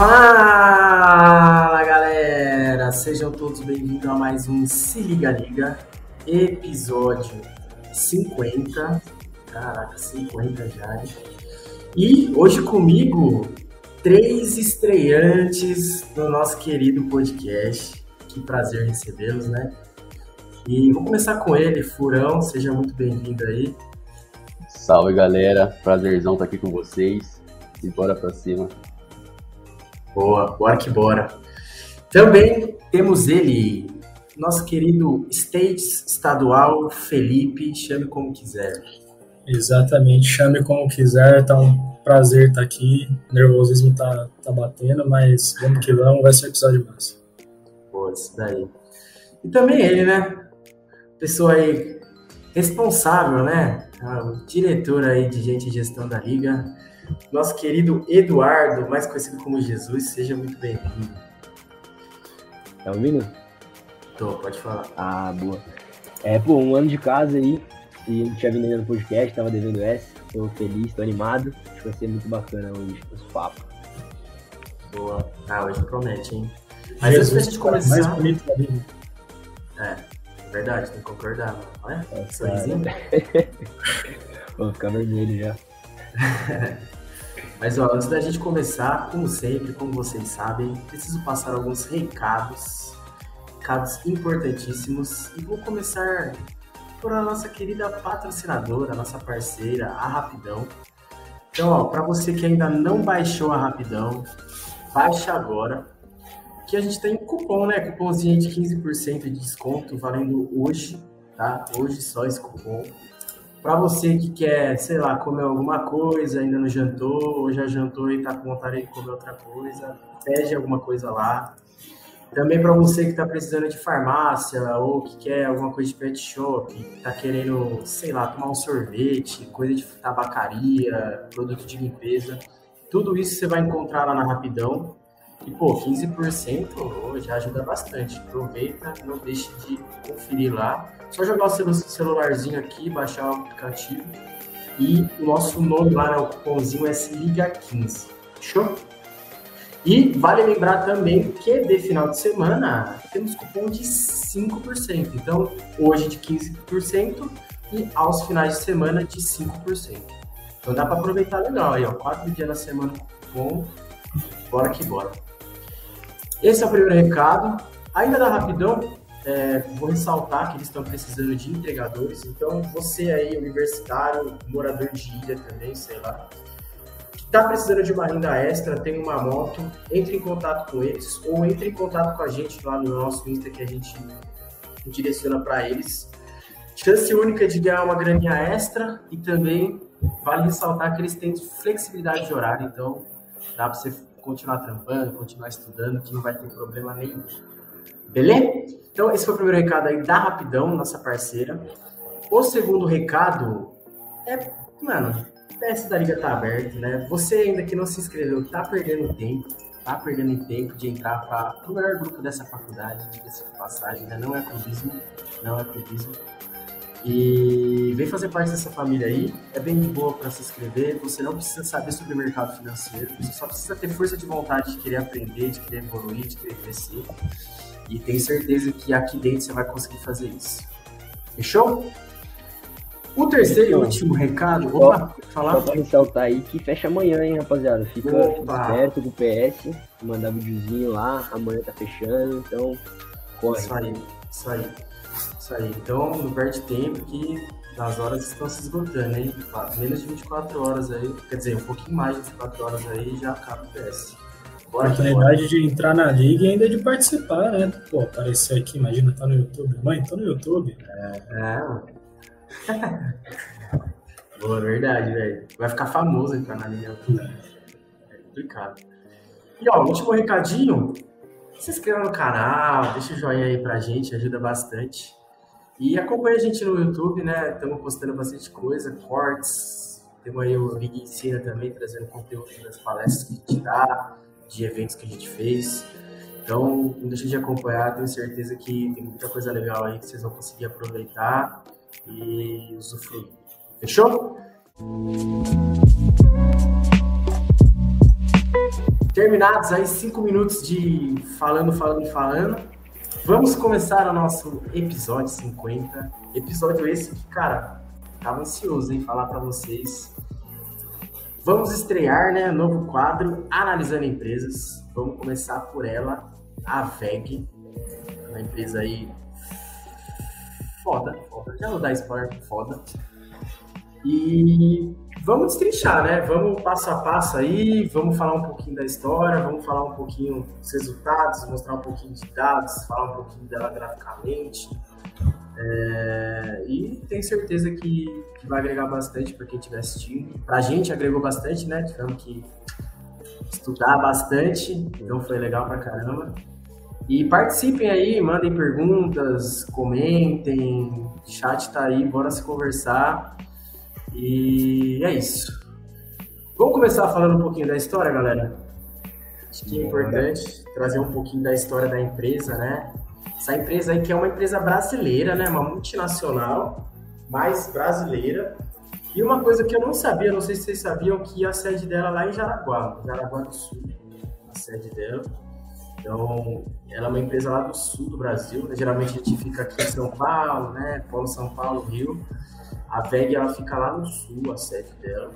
Fala galera, sejam todos bem-vindos a mais um Se Liga Liga, episódio 50. Caraca, 50 já. E hoje comigo, três estreantes do nosso querido podcast. Que prazer recebê-los, né? E vou começar com ele, Furão, seja muito bem-vindo aí. Salve galera, prazerzão estar aqui com vocês e bora pra cima. Boa, bora que bora. Também temos ele, nosso querido States Estadual Felipe, chame como quiser. Exatamente, chame como quiser, tá um prazer estar aqui, o nervosismo tá, tá batendo, mas vamos que vamos, vai ser um episódio massa. Pô, isso daí. E também ele, né? Pessoa aí responsável, né? Ah, o diretor aí de gente de gestão da liga, nosso querido Eduardo, mais conhecido como Jesus, seja muito bem-vindo. Tá ouvindo? Tô, pode falar. Ah, boa. É, pô, um ano de casa aí, e a gente tinha vindo no podcast, tava devendo essa, tô feliz, tô animado, acho que vai ser muito bacana hoje, os papos. Boa. Ah, hoje promete, hein? Mas antes da gente começar... Mais bonito da vida. É, é verdade, tem que concordar, não é? É, Sorrisinho. Vou ficar vermelho já. Mas ó, antes da gente começar, como sempre, como vocês sabem, preciso passar alguns recados, recados importantíssimos, e vou começar por a nossa querida patrocinadora, nossa parceira, a Rapidão. Então, ó, para você que ainda não baixou a Rapidão, baixa agora, que a gente tem cupom, né? Cupomzinho de 15% de desconto valendo hoje, tá? Hoje só esse cupom. Para você que quer, sei lá, comer alguma coisa, ainda não jantou, ou já jantou e tá com vontade de comer outra coisa, pede alguma coisa lá. Também para você que está precisando de farmácia ou que quer alguma coisa de pet shop, está querendo, sei lá, tomar um sorvete, coisa de tabacaria, produto de limpeza, tudo isso você vai encontrar lá na Rapidão. E, pô, 15% oh, já ajuda bastante. Aproveita, não deixe de conferir lá. Só jogar o celu- celularzinho aqui, baixar o aplicativo. E o nosso nome lá, né, o cupomzinho é Se Liga 15. Fechou? E vale lembrar também que de final de semana temos cupom de 5%. Então, hoje de 15% e aos finais de semana de 5%. Então dá para aproveitar legal aí, ó. Quatro dias na semana com. Bora que bora. Esse é o primeiro recado. Ainda da rapidão, é, vou ressaltar que eles estão precisando de entregadores. Então, você aí, universitário, morador de ilha também, sei lá, que está precisando de uma renda extra, tem uma moto, entre em contato com eles ou entre em contato com a gente lá no nosso Insta que a gente direciona para eles. Chance única de ganhar uma graninha extra e também vale ressaltar que eles têm flexibilidade de horário, então dá para você continuar trampando, continuar estudando, que não vai ter problema nenhum. Beleza? Então, esse foi o primeiro recado aí da Rapidão, nossa parceira. O segundo recado é, mano, o teste da Liga tá aberto, né? Você ainda que não se inscreveu, tá perdendo tempo, tá perdendo tempo de entrar para o melhor grupo dessa faculdade, diga-se passagem, né? Não é clubismo, não é clubismo. E vem fazer parte dessa família aí. É bem de boa para se inscrever. Você não precisa saber sobre o mercado financeiro. Você só precisa ter força de vontade de querer aprender, de querer evoluir, de querer crescer. E tenho certeza que aqui dentro você vai conseguir fazer isso. Fechou? O terceiro e último recado. Opa, pode Só falar? pra ressaltar aí que fecha amanhã, hein, rapaziada. Fica, fica esperto com o PS, mandar videozinho lá, amanhã tá fechando, então corre. Isso aí, isso aí. Isso aí. Então, não perde tempo que as horas estão se esgotando, hein? Menos de 24 horas aí, quer dizer, um pouquinho mais de 24 horas aí já acaba o PS. Oportunidade de entrar na liga e ainda de participar, né? Pô, aparecer aqui, imagina, tá no YouTube. Mãe, tô no YouTube. É. Boa, verdade, velho. Vai ficar famoso entrar na linha. É complicado. E ó, último recadinho. Se inscreva no canal, deixa o joinha aí pra gente, ajuda bastante. E acompanha a gente no YouTube, né? Estamos postando bastante coisa, cortes. Temos aí o Liga Ensina também, trazendo conteúdo das palestras que a gente dá, de eventos que a gente fez. Então, não deixe de acompanhar, tenho certeza que tem muita coisa legal aí que vocês vão conseguir aproveitar e usufruir. Fechou? terminados aí cinco minutos de falando, falando, falando, vamos começar o nosso episódio 50. Episódio esse que, cara, tava ansioso em falar para vocês. Vamos estrear, né, novo quadro Analisando Empresas. Vamos começar por ela, a VEG, uma empresa aí foda, foda. Já vou dar spoiler, foda. E vamos destrinchar, né? Vamos passo a passo aí, vamos falar um pouquinho da história, vamos falar um pouquinho dos resultados, mostrar um pouquinho de dados, falar um pouquinho dela graficamente. É, e tenho certeza que, que, vai agregar bastante para quem estiver assistindo. Para a gente agregou bastante, né? Tivemos que estudar bastante, então foi legal pra caramba. E participem aí, mandem perguntas, comentem, o chat tá aí, bora se conversar. E é isso. Vamos começar falando um pouquinho da história, galera? Acho que é importante trazer um pouquinho da história da empresa, né? Essa empresa aí que é uma empresa brasileira, né? Uma multinacional, mais brasileira. E uma coisa que eu não sabia, não sei se vocês sabiam, que a sede dela é lá em Jaraguá, Jaraguá do Sul, a sede dela. Então, ela é uma empresa lá do sul do Brasil, né? geralmente a gente fica aqui em São Paulo, né? Paulo, São Paulo, Rio. A VEG, ela fica lá no sul, a sede dela.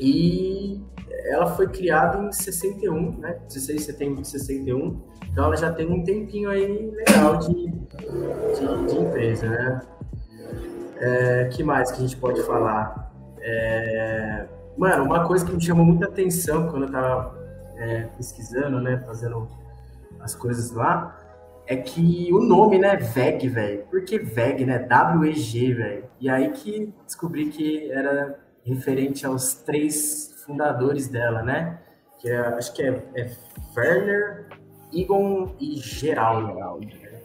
E ela foi criada em 61, né? 16 de setembro de 61. Então, ela já tem um tempinho aí legal de, de, de empresa, né? É, que mais que a gente pode falar? É, mano, uma coisa que me chamou muita atenção quando eu tava é, pesquisando, né? Fazendo as coisas lá, é que o nome, né, VEG, velho. Por que VEG, né? W-E-G, velho. E aí que descobri que era referente aos três fundadores dela, né? Que é, acho que é, é Werner, Egon e Geraldo.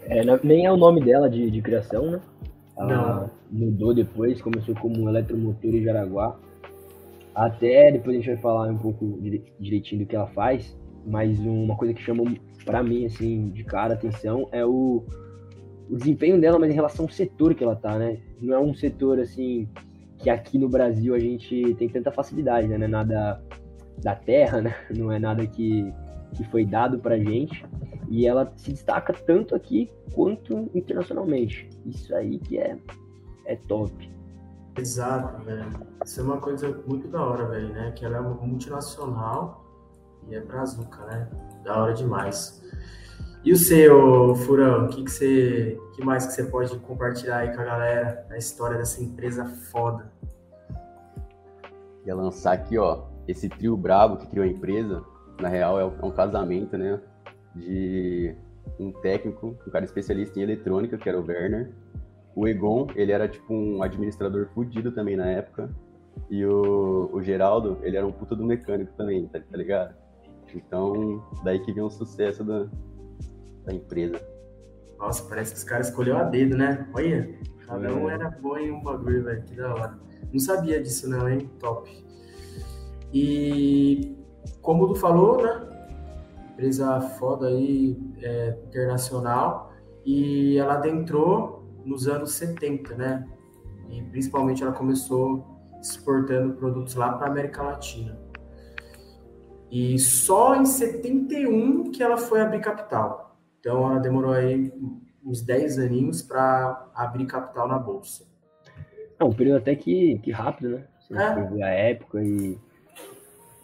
É, nem é o nome dela de, de criação, né? Ela Não. mudou depois, começou como eletromotor em Jaraguá. Até depois a gente vai falar um pouco direitinho do que ela faz, mas uma coisa que chama para mim, assim, de cara atenção é o, o desempenho dela, mas em relação ao setor que ela tá, né? Não é um setor, assim, que aqui no Brasil a gente tem tanta facilidade, né? Não é nada da terra, né? Não é nada que, que foi dado pra gente. E ela se destaca tanto aqui quanto internacionalmente. Isso aí que é, é top. Exato, velho. Isso é uma coisa muito da hora, velho, né? Que ela é uma multinacional e é brazuca, né? Da hora demais. E o seu, Furão, o que, você. que mais que você pode compartilhar aí com a galera da história dessa empresa foda? Ia lançar aqui, ó, esse trio brabo que criou a empresa, na real é um casamento, né? De um técnico, um cara especialista em eletrônica, que era o Werner. O Egon, ele era tipo um administrador fudido também na época. E o, o Geraldo, ele era um puta do mecânico também, tá, tá ligado? Então, daí que vem o sucesso da, da empresa. Nossa, parece que os caras escolheram a dedo, né? Olha, cada um era bom em um bagulho, velho. Que da hora. Não sabia disso, não, hein? Top. E como tu falou, né? Empresa foda aí, é, internacional. E ela adentrou nos anos 70, né? E principalmente ela começou exportando produtos lá para América Latina. E só em 71 que ela foi abrir capital. Então ela demorou aí uns 10 aninhos para abrir capital na bolsa. É um período até que, que rápido, né? Você É. a época e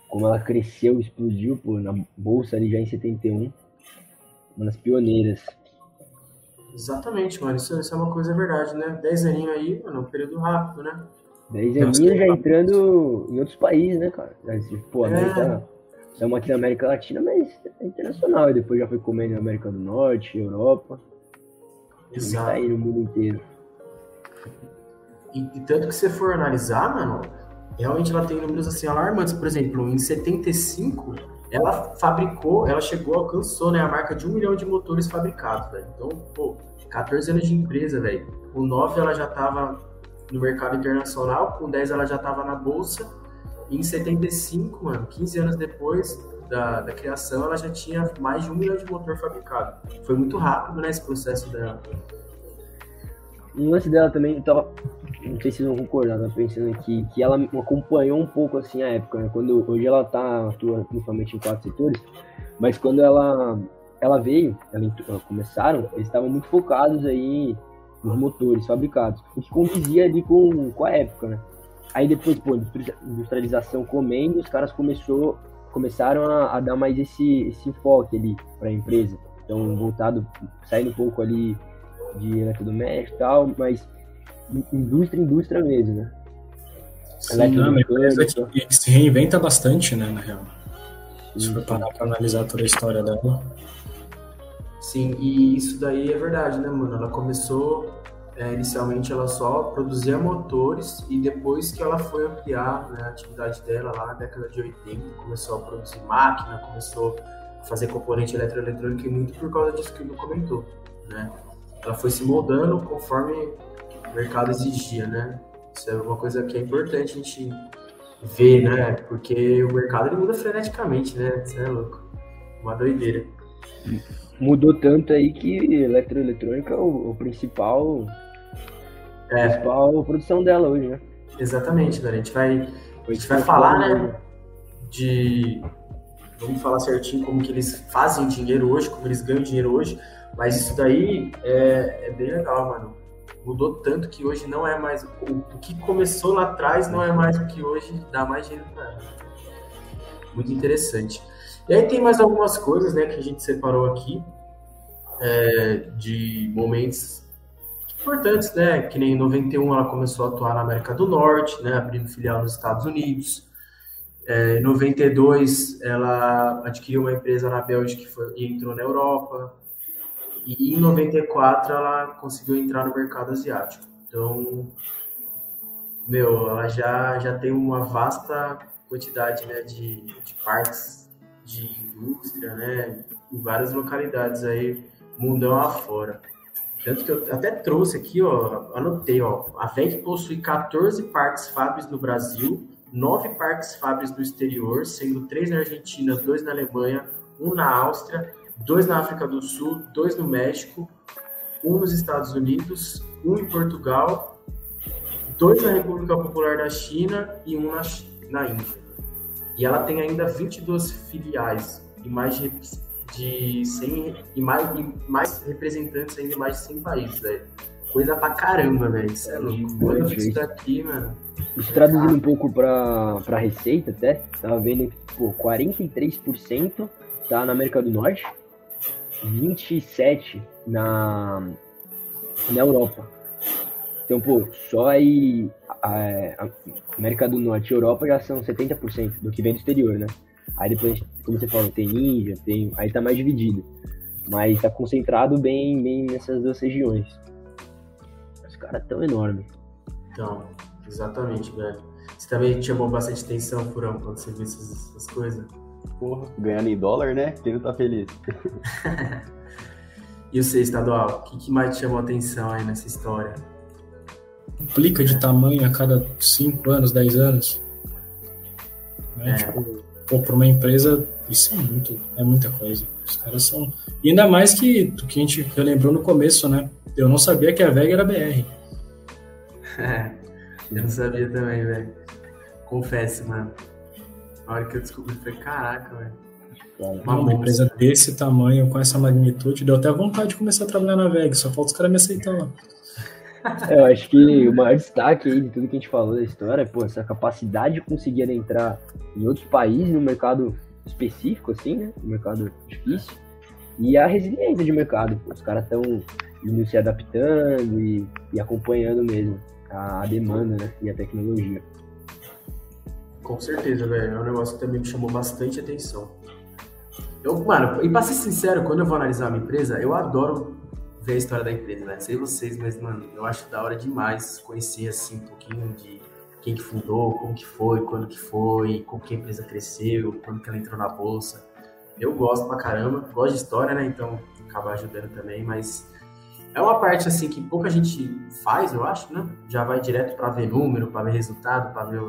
como ela cresceu, explodiu pô, na bolsa ali já em 71. Uma das pioneiras. Exatamente, mano. Isso, isso é uma coisa verdade, né? 10 aninhos aí, mano, é um período rápido, né? 10 Temos aninhos já entrando em outros países, né, cara? Já, Pô, É. América. Estamos aqui na América Latina, mas é internacional. E depois já foi comendo na América do Norte, Europa. E tá Exato. aí no mundo inteiro. E, e tanto que você for analisar, mano, realmente ela tem números assim alarmantes. Por exemplo, em 75, ela fabricou, ela chegou, alcançou né, a marca de um milhão de motores fabricados, velho. Então, pô, 14 anos de empresa, velho. Com 9 ela já tava no mercado internacional, com 10 ela já tava na bolsa. E em 75, mano, 15 anos depois da, da criação, ela já tinha mais de um milhão de motor fabricado. Foi muito rápido, né, esse processo dela. um lance dela também, tava, não sei se vocês vão concordar, tava pensando aqui, que ela acompanhou um pouco assim a época, né? Quando hoje ela tá atua principalmente em quatro setores, mas quando ela ela veio, ela, começaram, eles estavam muito focados aí nos motores fabricados, o que condizia ali com, com a época, né? Aí depois, pô, industrialização comendo, os caras começou, começaram a, a dar mais esse, esse enfoque ali para a empresa. Então, voltado, saindo um pouco ali de eletrodoméstico e tal, mas indústria, indústria mesmo, né? Sim, não, uma empresa que, que, se reinventa bastante, né, na real. Se for parar para analisar toda a história dela. Sim, e isso daí é verdade, né, mano? Ela começou, é, inicialmente ela só produzia motores e depois que ela foi ampliar né, a atividade dela lá na década de 80, começou a produzir máquina, começou a fazer componente eletroeletrônico e muito por causa disso que ele comentou, né? Ela foi se moldando conforme o mercado exigia, né? Isso é uma coisa que é importante a gente ver, né? Porque o mercado ele muda freneticamente, né? Isso é louco. Uma doideira mudou tanto aí que eletroeletrônica é o, o principal, é. principal produção dela hoje, né? Exatamente, galera. A gente vai, a gente vai falar, né, de vamos falar certinho como que eles fazem dinheiro hoje, como eles ganham dinheiro hoje, mas isso daí é, é bem legal, mano. Mudou tanto que hoje não é mais o, que começou lá atrás não é mais o que hoje dá mais dinheiro para ela. Muito interessante. E aí tem mais algumas coisas, né, que a gente separou aqui é, de momentos importantes, né, que nem em 91 ela começou a atuar na América do Norte, né, abrindo filial nos Estados Unidos. É, em 92 ela adquiriu uma empresa na Bélgica foi, e entrou na Europa. E em 94 ela conseguiu entrar no mercado asiático. Então, meu, ela já, já tem uma vasta quantidade né, de, de de indústria, né, em várias localidades aí, mundão afora. Tanto que eu até trouxe aqui, ó, anotei, ó, a VEG possui 14 parques fábricos no Brasil, 9 parques fábricos no exterior, sendo 3 na Argentina, 2 na Alemanha, 1 na Áustria, 2 na África do Sul, 2 no México, 1 nos Estados Unidos, 1 em Portugal, 2 na República Popular da China e 1 na, na Índia. E ela tem ainda 22 filiais e mais de, de 100 e mais, e mais representantes ainda mais de 100 países, velho. Coisa pra caramba, velho. Isso é louco. Quando eu vi isso daqui, mano. Isso traduzindo um pouco pra, pra receita até, tava vendo que, pô, 43% tá na América do Norte, 27% na, na Europa. Então, pô, só aí a, a América do Norte e Europa já são 70% do que vem do exterior, né? Aí depois, como você falou, tem Índia, tem, aí tá mais dividido. Mas tá concentrado bem, bem nessas duas regiões. Os caras tão enormes. Então, exatamente, velho. Você também te chamou bastante atenção, Furão, quando você viu essas, essas coisas? Porra, ganhando em dólar, né? Quem não tá feliz? e o seu estadual, o que, que mais te chamou atenção aí nessa história? duplica de tamanho a cada 5 anos, 10 anos. Né? É. Tipo, pô, para uma empresa, isso é muito, é muita coisa. Os caras são. E ainda mais que o que a gente lembrou no começo, né? Eu não sabia que a VEG era BR. É, eu não sabia também, velho. Confesso, mano. A hora que eu descobri, foi caraca, velho. Uma, uma empresa desse tamanho, com essa magnitude, deu até vontade de começar a trabalhar na VEG, só falta os caras me aceitar lá. É, eu acho que o maior destaque aí de tudo que a gente falou da história é pô, essa capacidade de conseguir entrar em outros países no mercado específico, assim, né? No mercado difícil. E a resiliência de mercado. Pô, os caras estão indo se adaptando e, e acompanhando mesmo a, a, demanda né? e a tecnologia. Com certeza, velho. É um negócio que também me chamou bastante atenção. Eu, mano, e pra ser sincero, quando eu vou analisar uma empresa, eu adoro ver a história da empresa, né? Sei vocês, mas, mano, eu acho da hora demais conhecer, assim, um pouquinho de quem que fundou, como que foi, quando que foi, como que a empresa cresceu, quando que ela entrou na bolsa. Eu gosto pra caramba, gosto de história, né? Então, acaba ajudando também, mas é uma parte, assim, que pouca gente faz, eu acho, né? Já vai direto para ver número, para ver resultado, para ver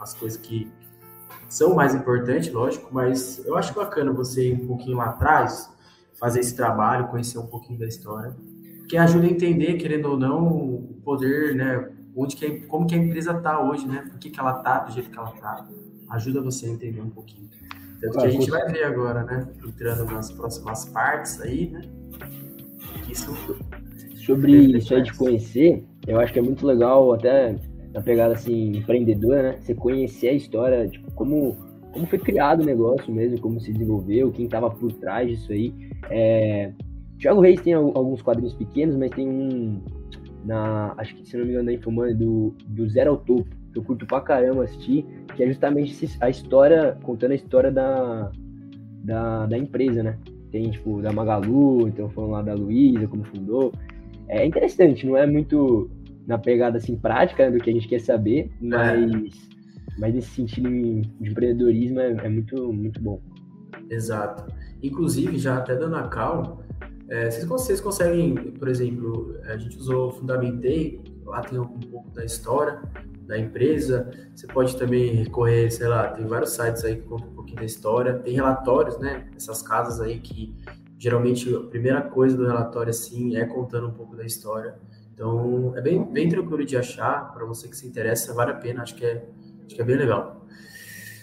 as coisas que são mais importantes, lógico, mas eu acho bacana você ir um pouquinho lá atrás, fazer esse trabalho, conhecer um pouquinho da história. que ajuda a entender, querendo ou não, o poder, né? Onde que, como que a empresa está hoje, né? Por que, que ela está do jeito que ela está. Ajuda você a entender um pouquinho. Tanto que a gente vai ver agora, né? Entrando nas próximas partes aí, né? Isso. Sobre isso aí de conhecer, eu acho que é muito legal, até na pegada assim, empreendedora, né? Você conhecer a história, tipo, como, como foi criado o negócio mesmo, como se desenvolveu, quem estava por trás disso aí. É... Thiago Reis tem alguns quadrinhos pequenos, mas tem um na, acho que se não me engano, da Infomani, do, do Zero ao Topo, que eu curto pra caramba assistir, que é justamente a história, contando a história da, da, da empresa, né? Tem, tipo, da Magalu, então falando lá da Luísa, como fundou. É interessante, não é muito na pegada, assim, prática né, do que a gente quer saber, é. mas. Mas esse sentido de empreendedorismo é, é muito, muito bom. Exato. Inclusive, já até dando a cal, é, vocês, vocês, conseguem, por exemplo, a gente usou o Fundamentei, lá tem um pouco da história da empresa. Você pode também recorrer, sei lá, tem vários sites aí que contam um pouquinho da história. Tem relatórios, né? Essas casas aí que geralmente a primeira coisa do relatório assim é contando um pouco da história. Então é bem, bem tranquilo de achar para você que se interessa, vale a pena. Acho que é, acho que é bem legal.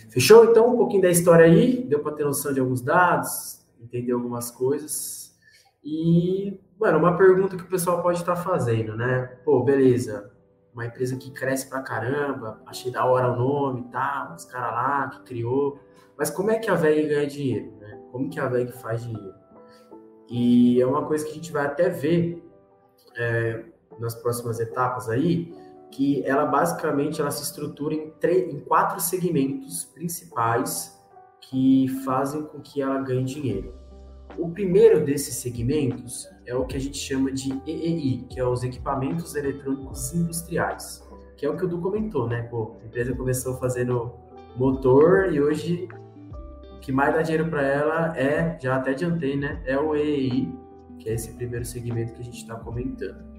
Fechou? Então um pouquinho da história aí, deu para ter noção de alguns dados, entender algumas coisas. E, mano, uma pergunta que o pessoal pode estar fazendo, né? Pô, beleza, uma empresa que cresce pra caramba, achei da hora o nome e tá, tal, os caras lá que criou. Mas como é que a VEG ganha dinheiro, né? Como que a VEG faz dinheiro? E é uma coisa que a gente vai até ver é, nas próximas etapas aí, que ela basicamente ela se estrutura em, em quatro segmentos principais que fazem com que ela ganhe dinheiro. O primeiro desses segmentos é o que a gente chama de EEI, que é os equipamentos eletrônicos industriais, que é o que o Du comentou, né? Pô, a empresa começou fazendo motor e hoje o que mais dá dinheiro para ela é, já até adiantei, né? É o EEI, que é esse primeiro segmento que a gente está comentando.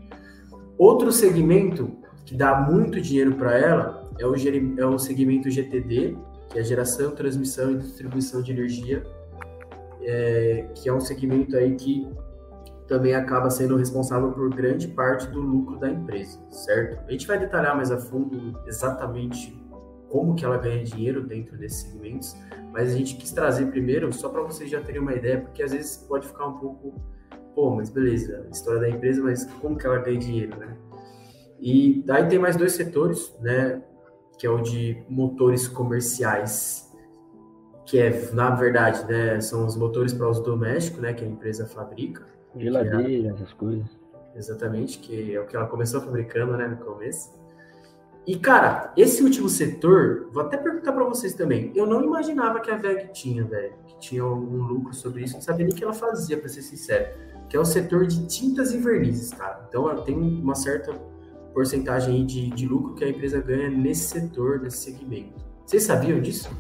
Outro segmento que dá muito dinheiro para ela é o, é o segmento GTD, que é geração, transmissão e distribuição de energia é, que é um segmento aí que também acaba sendo responsável por grande parte do lucro da empresa, certo? A gente vai detalhar mais a fundo exatamente como que ela ganha dinheiro dentro desses segmentos, mas a gente quis trazer primeiro só para vocês já terem uma ideia, porque às vezes pode ficar um pouco, pô, mas beleza, história da empresa, mas como que ela ganha dinheiro, né? E daí tem mais dois setores, né, que é o de motores comerciais que é, na verdade, né, são os motores para uso doméstico, né, que a empresa fabrica. Geladeira, é, essas coisas. Exatamente, que é o que ela começou fabricando, né, no começo. E, cara, esse último setor, vou até perguntar para vocês também, eu não imaginava que a VEG tinha, velho, que tinha algum lucro sobre isso, não sabia nem o que ela fazia, para ser sincero, que é o setor de tintas e vernizes, cara. Então, tem uma certa porcentagem de, de lucro que a empresa ganha nesse setor, nesse segmento. Vocês sabiam disso?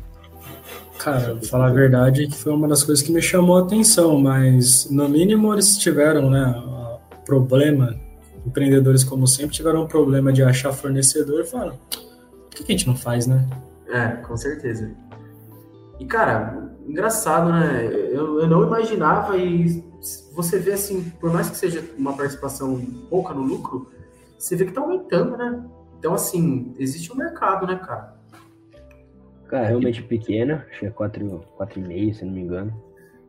Cara, pra falar a verdade, que foi uma das coisas que me chamou a atenção, mas no mínimo eles tiveram, né, problema, empreendedores como sempre tiveram um problema de achar fornecedor e falaram, por que, que a gente não faz, né? É, com certeza. E, cara, engraçado, né? Eu, eu não imaginava e você vê assim, por mais que seja uma participação pouca no lucro, você vê que tá aumentando, né? Então, assim, existe um mercado, né, cara? Cara, realmente pequena, acho que é 4,5, se não me engano.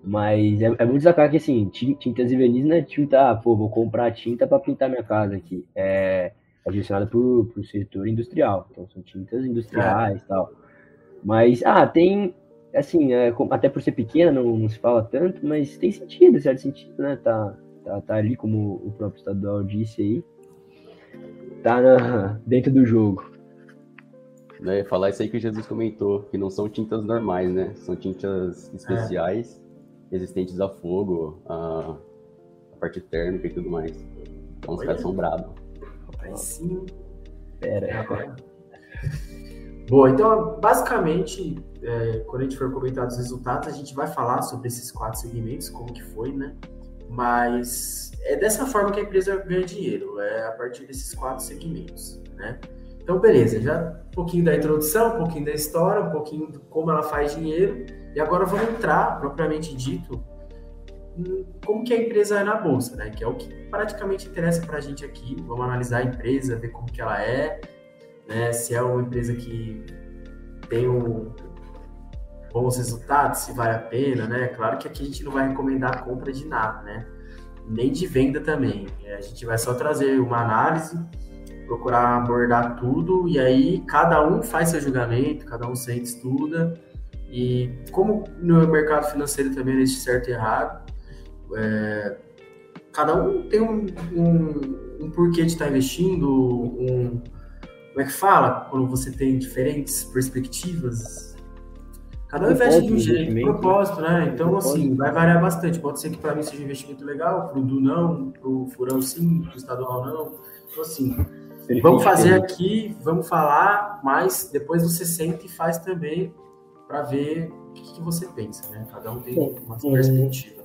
Mas é, é muito destacar que, assim, tintas e verniz não é tinta, ah, pô, vou comprar tinta para pintar minha casa aqui. É, é direcionada para o setor industrial. Então, são tintas industriais e tal. Mas, ah, tem, assim, é, até por ser pequena, não, não, se fala tanto, mas tem sentido, certo sentido, né? Tá, tá, tá ali, como o próprio estadual disse aí. Tá na, dentro do jogo né, falar isso aí que Jesus comentou, que não são tintas normais, né? São tintas especiais, é. resistentes a fogo, a, a, parte térmica e tudo mais. Então os caras são bravos. Aí sim. Pera. Agora. Bom, então basicamente, é, quando a gente for comentar os resultados, a gente vai falar sobre esses quatro segmentos, como que foi, né? Mas é dessa forma que a empresa ganha dinheiro, é a partir desses quatro segmentos, né? Então, beleza, já um pouquinho da introdução, um pouquinho da história, um pouquinho de como ela faz dinheiro. E agora vamos entrar, propriamente dito, como que a empresa é na bolsa, né? Que é o que praticamente interessa para a gente aqui. Vamos analisar a empresa, ver como que ela é, né? Se é uma empresa que tem um, bons resultados, se vale a pena, né? Claro que aqui a gente não vai recomendar a compra de nada, né? Nem de venda também. A gente vai só trazer uma análise, procurar abordar tudo e aí cada um faz seu julgamento, cada um sente, estuda. E como no mercado financeiro também existe certo e errado, é, cada um tem um, um, um, porquê de estar investindo, um, como é que fala? Quando você tem diferentes perspectivas. Cada um investe de um jeito, propósito, né? Então, assim, vai variar bastante. Pode ser que para mim seja um investimento legal, para o Du não, para o Furão sim, para o Estadual não. Então, assim, vamos fazer aqui, vamos falar, mas depois você sente e faz também para ver o que, que, você pensa, né? Cada um tem uma perspectiva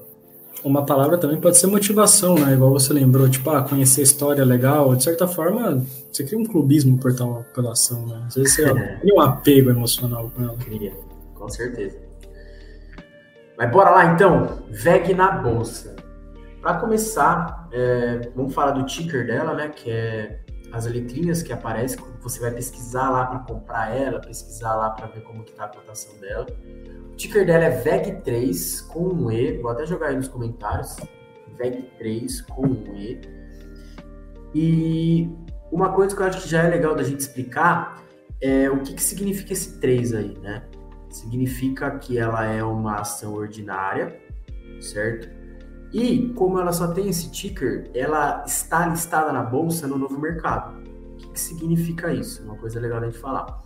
uma palavra também pode ser motivação, né? Igual você lembrou, tipo, ah, conhecer história legal. De certa forma, você cria um clubismo por tal pela ação, né? Às vezes você é. cria um apego emocional com ela. Cria, com certeza. Mas bora lá então, VEG na bolsa. Para começar, é, vamos falar do ticker dela, né? Que é as letrinhas que aparecem. Você vai pesquisar lá para comprar ela, pesquisar lá para ver como que tá a cotação dela ticker dela é VEG3 com um E. Vou até jogar aí nos comentários. VEG3 com um E. E uma coisa que eu acho que já é legal da gente explicar é o que, que significa esse 3 aí, né? Significa que ela é uma ação ordinária, certo? E como ela só tem esse ticker, ela está listada na bolsa no novo mercado. O que, que significa isso? Uma coisa legal da gente falar.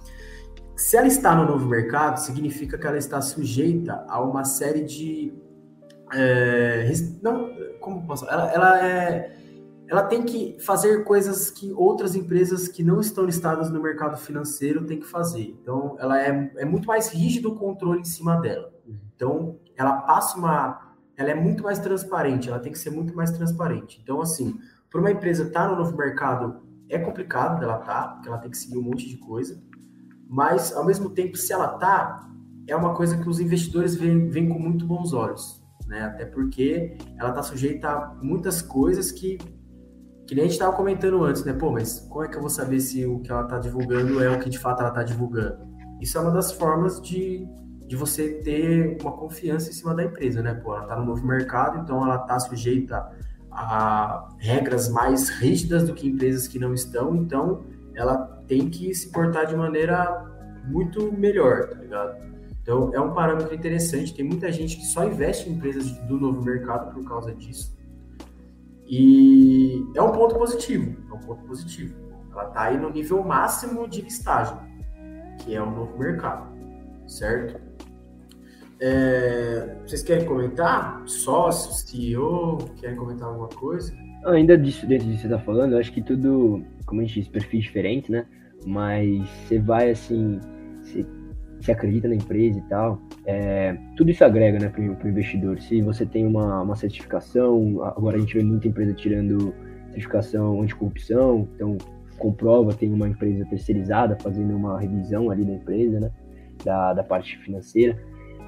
Se ela está no novo mercado, significa que ela está sujeita a uma série de. É, não, como posso? Ela, ela, é, ela tem que fazer coisas que outras empresas que não estão listadas no mercado financeiro têm que fazer. Então, ela é, é muito mais rígido o controle em cima dela. Então, ela passa uma. Ela é muito mais transparente, ela tem que ser muito mais transparente. Então, assim, para uma empresa estar tá no novo mercado, é complicado dela estar, tá, porque ela tem que seguir um monte de coisa mas ao mesmo tempo, se ela tá, é uma coisa que os investidores veem, veem com muito bons olhos, né? Até porque ela está sujeita a muitas coisas que que nem a gente estava comentando antes, né? Pô, mas como é que eu vou saber se o que ela está divulgando é o que de fato ela está divulgando? Isso é uma das formas de, de você ter uma confiança em cima da empresa, né? Pô, ela está no novo mercado, então ela está sujeita a regras mais rígidas do que empresas que não estão, então ela tem que se portar de maneira muito melhor, tá ligado? Então, é um parâmetro interessante. Tem muita gente que só investe em empresas do novo mercado por causa disso. E é um ponto positivo. É um ponto positivo. Ela está aí no nível máximo de listagem, que é o novo mercado, certo? É, vocês querem comentar? Sócio, CEO, querem comentar alguma coisa? Ainda disso, dentro disso que você está falando, eu acho que tudo, como a gente diz, perfis diferentes, né? mas você vai assim, você, você acredita na empresa e tal, é, tudo isso agrega né, para o investidor. Se você tem uma, uma certificação, agora a gente vê muita empresa tirando certificação anticorrupção, então comprova, tem uma empresa terceirizada fazendo uma revisão ali da empresa, né, da, da parte financeira.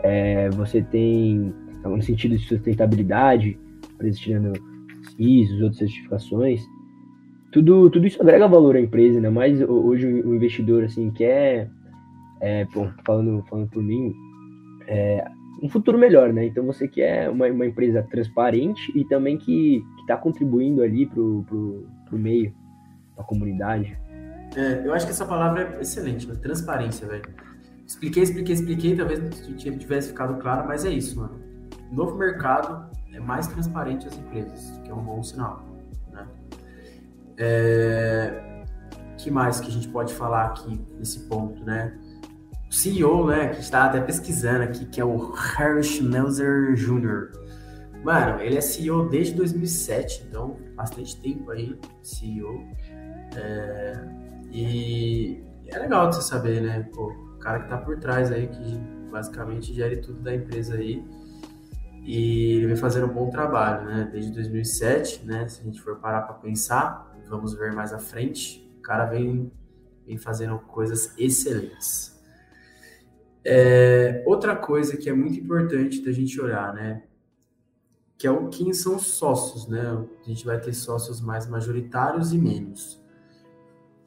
É, você tem, no sentido de sustentabilidade, empresas tirando ISOs, outras certificações tudo, tudo isso agrega valor à empresa, né? Mas hoje o investidor, assim, quer, é, pô, falando, falando por mim, é, um futuro melhor, né? Então você quer uma, uma empresa transparente e também que está contribuindo ali pro, pro, pro meio, a comunidade. É, eu acho que essa palavra é excelente, né? Transparência, velho. Expliquei, expliquei, expliquei, talvez não tivesse ficado claro, mas é isso, mano. Novo mercado é mais transparente as empresas, que é um bom sinal. É, que mais que a gente pode falar aqui nesse ponto, né? CEO, né, que está até pesquisando aqui, que é o Harry Schmelzer Jr. Mano, ele é CEO desde 2007, então bastante tempo aí, CEO. É, e é legal você saber, né? Pô, o cara que tá por trás aí, que basicamente gere tudo da empresa aí. E ele vem fazendo um bom trabalho, né? Desde 2007, né? Se a gente for parar para pensar, vamos ver mais à frente, o cara vem, vem fazendo coisas excelentes. É, outra coisa que é muito importante da gente olhar, né? que é o quem são os sócios, né? A gente vai ter sócios mais majoritários e menos.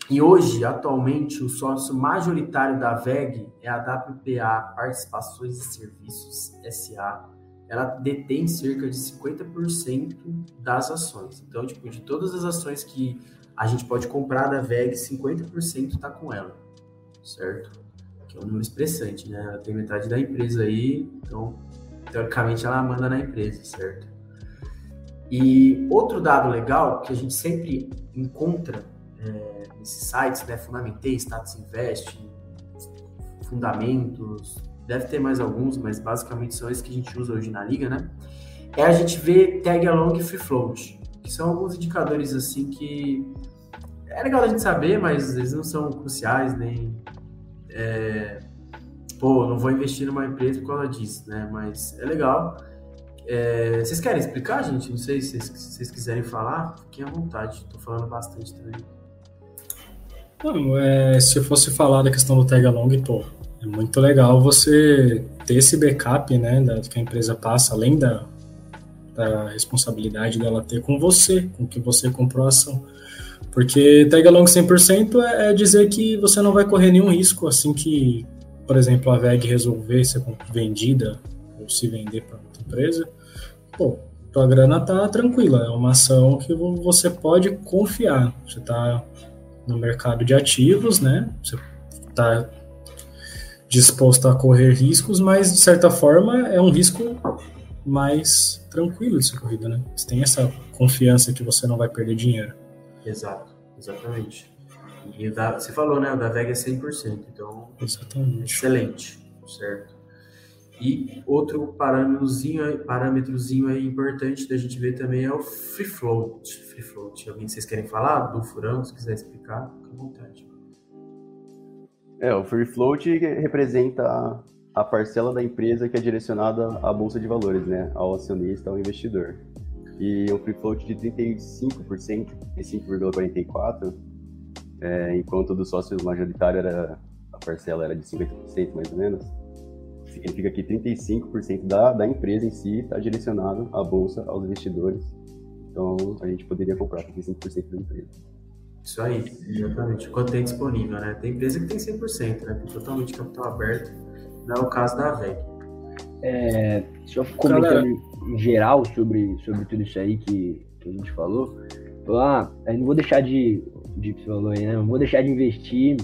E hoje, atualmente, o sócio majoritário da VEG é a WPA Participações e Serviços SA. Ela detém cerca de 50% das ações. Então, tipo, de todas as ações que a gente pode comprar da VEG, 50% está com ela, certo? É um número expressante, né? Ela tem metade da empresa aí, então, teoricamente, ela manda na empresa, certo? E outro dado legal que a gente sempre encontra é, nesses sites, né? Fundamentei, Status Invest, Fundamentos, deve ter mais alguns, mas basicamente são esses que a gente usa hoje na liga, né? É a gente ver tag along e free float, que são alguns indicadores assim que é legal a gente saber, mas eles não são cruciais nem é, pô, não vou investir numa empresa por causa disso, né? Mas é legal. É, vocês querem explicar, gente? Não sei se vocês, se vocês quiserem falar, fiquem à vontade. Estou falando bastante também. Não, é, se eu fosse falar da questão do tag along, pô, é muito legal você ter esse backup, né, da, que a empresa passa, além da, da responsabilidade dela ter com você, com que você comprou a ação. Porque tag along 100% é, é dizer que você não vai correr nenhum risco assim que, por exemplo, a VEG resolver ser vendida ou se vender para outra empresa. Pô, tua grana tá tranquila, é uma ação que você pode confiar. Você tá no mercado de ativos, né? Você está disposto a correr riscos, mas de certa forma é um risco mais tranquilo de ser corrido, né? Você tem essa confiança que você não vai perder dinheiro. Exato, exatamente. E da, você falou, né? O da VEG é 100%, então. Exatamente. Excelente, certo? E outro parâmetrozinho, parâmetrozinho aí importante da gente ver também é o free float. Free float. Alguém vocês querem falar do furão? Se quiser explicar, fica à vontade. É, o free float representa a parcela da empresa que é direcionada à bolsa de valores, né, ao acionista, ao investidor. E um free float de 35%, 35,44%, é, enquanto do sócio majoritário era a parcela era de 50% mais ou menos significa que 35% da, da empresa em si está direcionado à bolsa, aos investidores. Então, a gente poderia comprar 35% da empresa. Isso aí, exatamente. Quanto tem disponível, né? Tem empresa que tem 100%, né? Tem totalmente capital aberto. Não é o caso da VEG. É, só comentando em geral sobre, sobre tudo isso aí que, que a gente falou. Ah, eu não vou deixar de, de falou aí, né? Não vou deixar de investir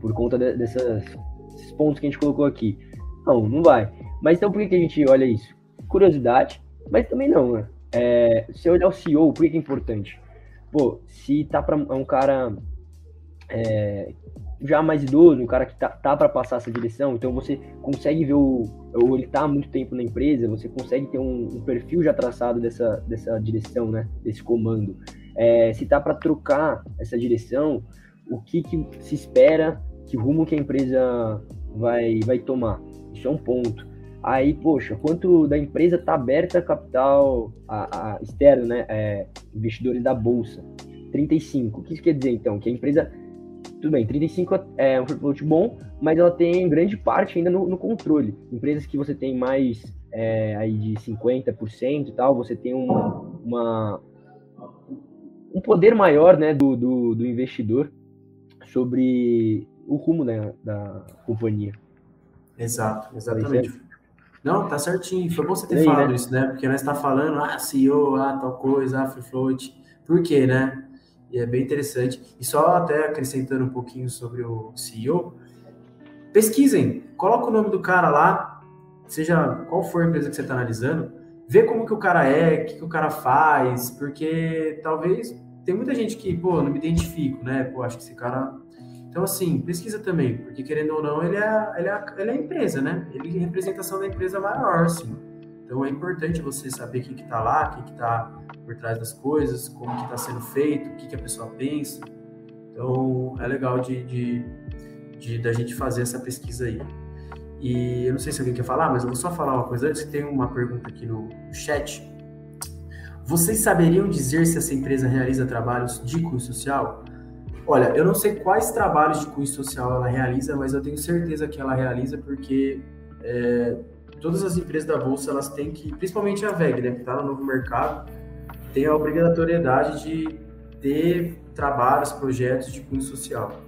por conta de, dessas, desses pontos que a gente colocou aqui. Não, não vai. Mas então por que, que a gente olha isso? Curiosidade, mas também não, né? É, se olhar o CEO, por que, que é importante? Pô, se tá para é um cara é, já mais idoso, um cara que tá, tá para passar essa direção, então você consegue ver o. Ou ele tá há muito tempo na empresa, você consegue ter um, um perfil já traçado dessa, dessa direção, né? Desse comando. É, se tá para trocar essa direção, o que, que se espera, que rumo que a empresa vai, vai tomar. Isso é um ponto. Aí, poxa, quanto da empresa está aberta a capital a, a externo, né? É, investidores da bolsa. 35. O que isso quer dizer, então? Que a empresa. Tudo bem, 35 é um float bom, mas ela tem grande parte ainda no, no controle. Empresas que você tem mais é, aí de 50% e tal, você tem um, uma, um poder maior né, do, do, do investidor sobre o rumo né, da companhia. Exato, exatamente. Não, tá certinho. Foi bom você ter aí, falado né? isso, né? Porque nós está falando, ah, CEO, ah, tal coisa, ah, free float. Por quê, né? E é bem interessante. E só até acrescentando um pouquinho sobre o CEO, pesquisem, coloca o nome do cara lá, seja qual for a empresa que você está analisando, vê como que o cara é, o que, que o cara faz, porque talvez tem muita gente que, pô, não me identifico, né? Pô, acho que esse cara então, assim, pesquisa também, porque querendo ou não, ele é, ele é, ele é a empresa, né? Ele é representação da empresa maior, assim. Então, é importante você saber quem que tá lá, quem que tá por trás das coisas, como que tá sendo feito, o que que a pessoa pensa. Então, é legal de, de, de da gente fazer essa pesquisa aí. E eu não sei se alguém quer falar, mas eu vou só falar uma coisa antes, que tem uma pergunta aqui no chat. Vocês saberiam dizer se essa empresa realiza trabalhos de cunho social? Olha, eu não sei quais trabalhos de cunho social ela realiza, mas eu tenho certeza que ela realiza porque é, todas as empresas da bolsa elas têm que, principalmente a VEG, né, que está no novo mercado, tem a obrigatoriedade de ter trabalhos, projetos de cunho social.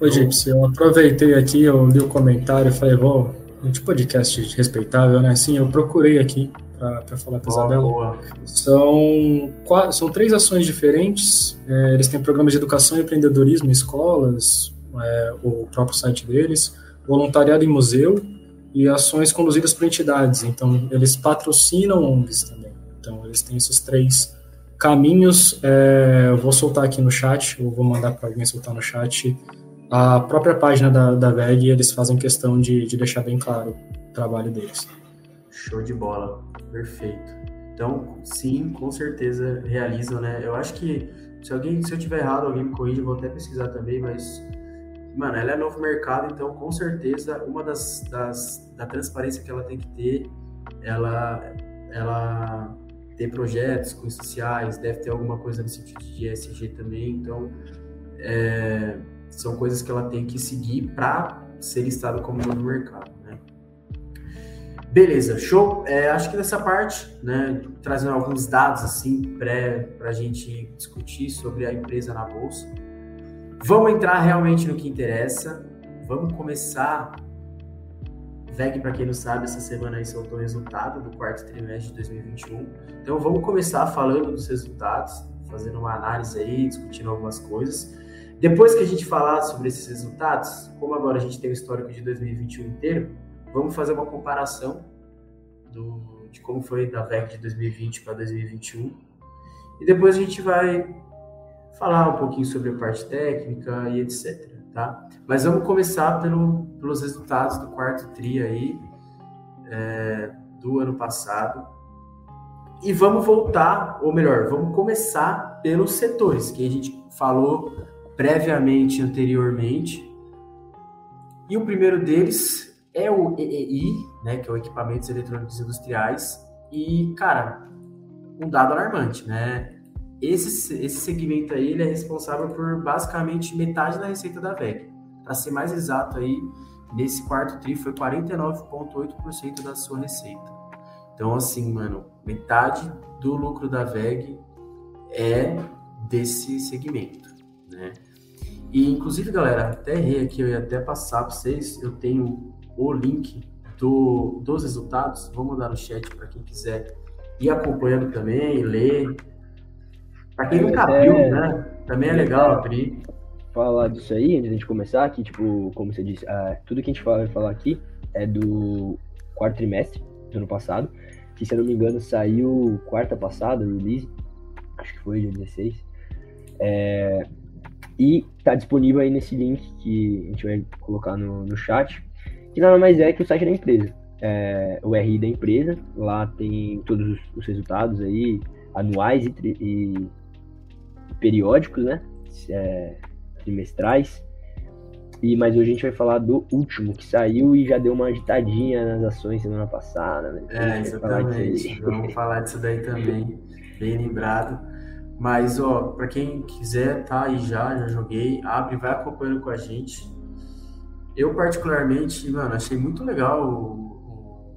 Ô, Gipsy, eu aproveitei aqui, eu li o comentário e falei, vou, um podcast respeitável, né? Sim, eu procurei aqui para falar com a Isabela. Boa. São, quatro, são três ações diferentes. É, eles têm programas de educação e empreendedorismo em escolas, é, o próprio site deles, voluntariado em museu e ações conduzidas por entidades. Então, eles patrocinam ONGs também. Então, eles têm esses três caminhos. É, eu vou soltar aqui no chat, eu vou mandar para alguém soltar no chat. A própria página da, da VEG, eles fazem questão de, de deixar bem claro o trabalho deles. Show de bola, perfeito. Então, sim, com certeza realizam, né? Eu acho que se alguém, se eu tiver errado, alguém me corrige, eu vou até pesquisar também, mas mano, ela é novo mercado, então com certeza uma das, das da transparência que ela tem que ter, ela ela tem projetos com sociais, deve ter alguma coisa no sentido de ESG também, então é, são coisas que ela tem que seguir para ser listada como novo mercado, né? Beleza, show. É, acho que nessa parte, né, trazendo alguns dados assim pré para a gente discutir sobre a empresa na bolsa. Vamos entrar realmente no que interessa. Vamos começar. VEG, para quem não sabe, essa semana aí soltou o resultado do quarto trimestre de 2021. Então vamos começar falando dos resultados, fazendo uma análise aí, discutindo algumas coisas. Depois que a gente falar sobre esses resultados, como agora a gente tem o histórico de 2021 inteiro, vamos fazer uma comparação do, de como foi da VEG de 2020 para 2021. E depois a gente vai falar um pouquinho sobre a parte técnica e etc. Tá? Mas vamos começar pelo, pelos resultados do quarto TRI aí, é, do ano passado. E vamos voltar, ou melhor, vamos começar pelos setores que a gente falou previamente, anteriormente. E o primeiro deles é o EEI, né, que é o Equipamentos Eletrônicos Industriais. E, cara, um dado alarmante, né? Esse, esse segmento aí ele é responsável por basicamente metade da receita da VEG. Para ser mais exato aí, nesse quarto tri foi 49,8% da sua receita. Então, assim, mano, metade do lucro da VEG é desse segmento, né? E, inclusive, galera, até errei aqui, eu ia até passar para vocês, eu tenho o link do, dos resultados, vou mandar no chat para quem quiser ir acompanhando também, ler, Pra quem nunca é, viu, né? Também é legal abrir. Falar disso aí, antes de gente começar, que, tipo, como você disse, uh, tudo que a gente vai falar aqui é do quarto trimestre do ano passado, que, se eu não me engano, saiu quarta passada, release, acho que foi dia 16. É, e tá disponível aí nesse link que a gente vai colocar no, no chat, que nada mais é que o site da empresa. É, o RI da empresa, lá tem todos os, os resultados aí, anuais e, e periódicos, né? É, trimestrais. E, mas hoje a gente vai falar do último que saiu e já deu uma agitadinha nas ações semana passada. Né? É, exatamente. Falar Vamos falar disso daí também, bem lembrado. Mas, ó, para quem quiser, tá aí já, já joguei, abre, vai acompanhando com a gente. Eu, particularmente, mano, achei muito legal o,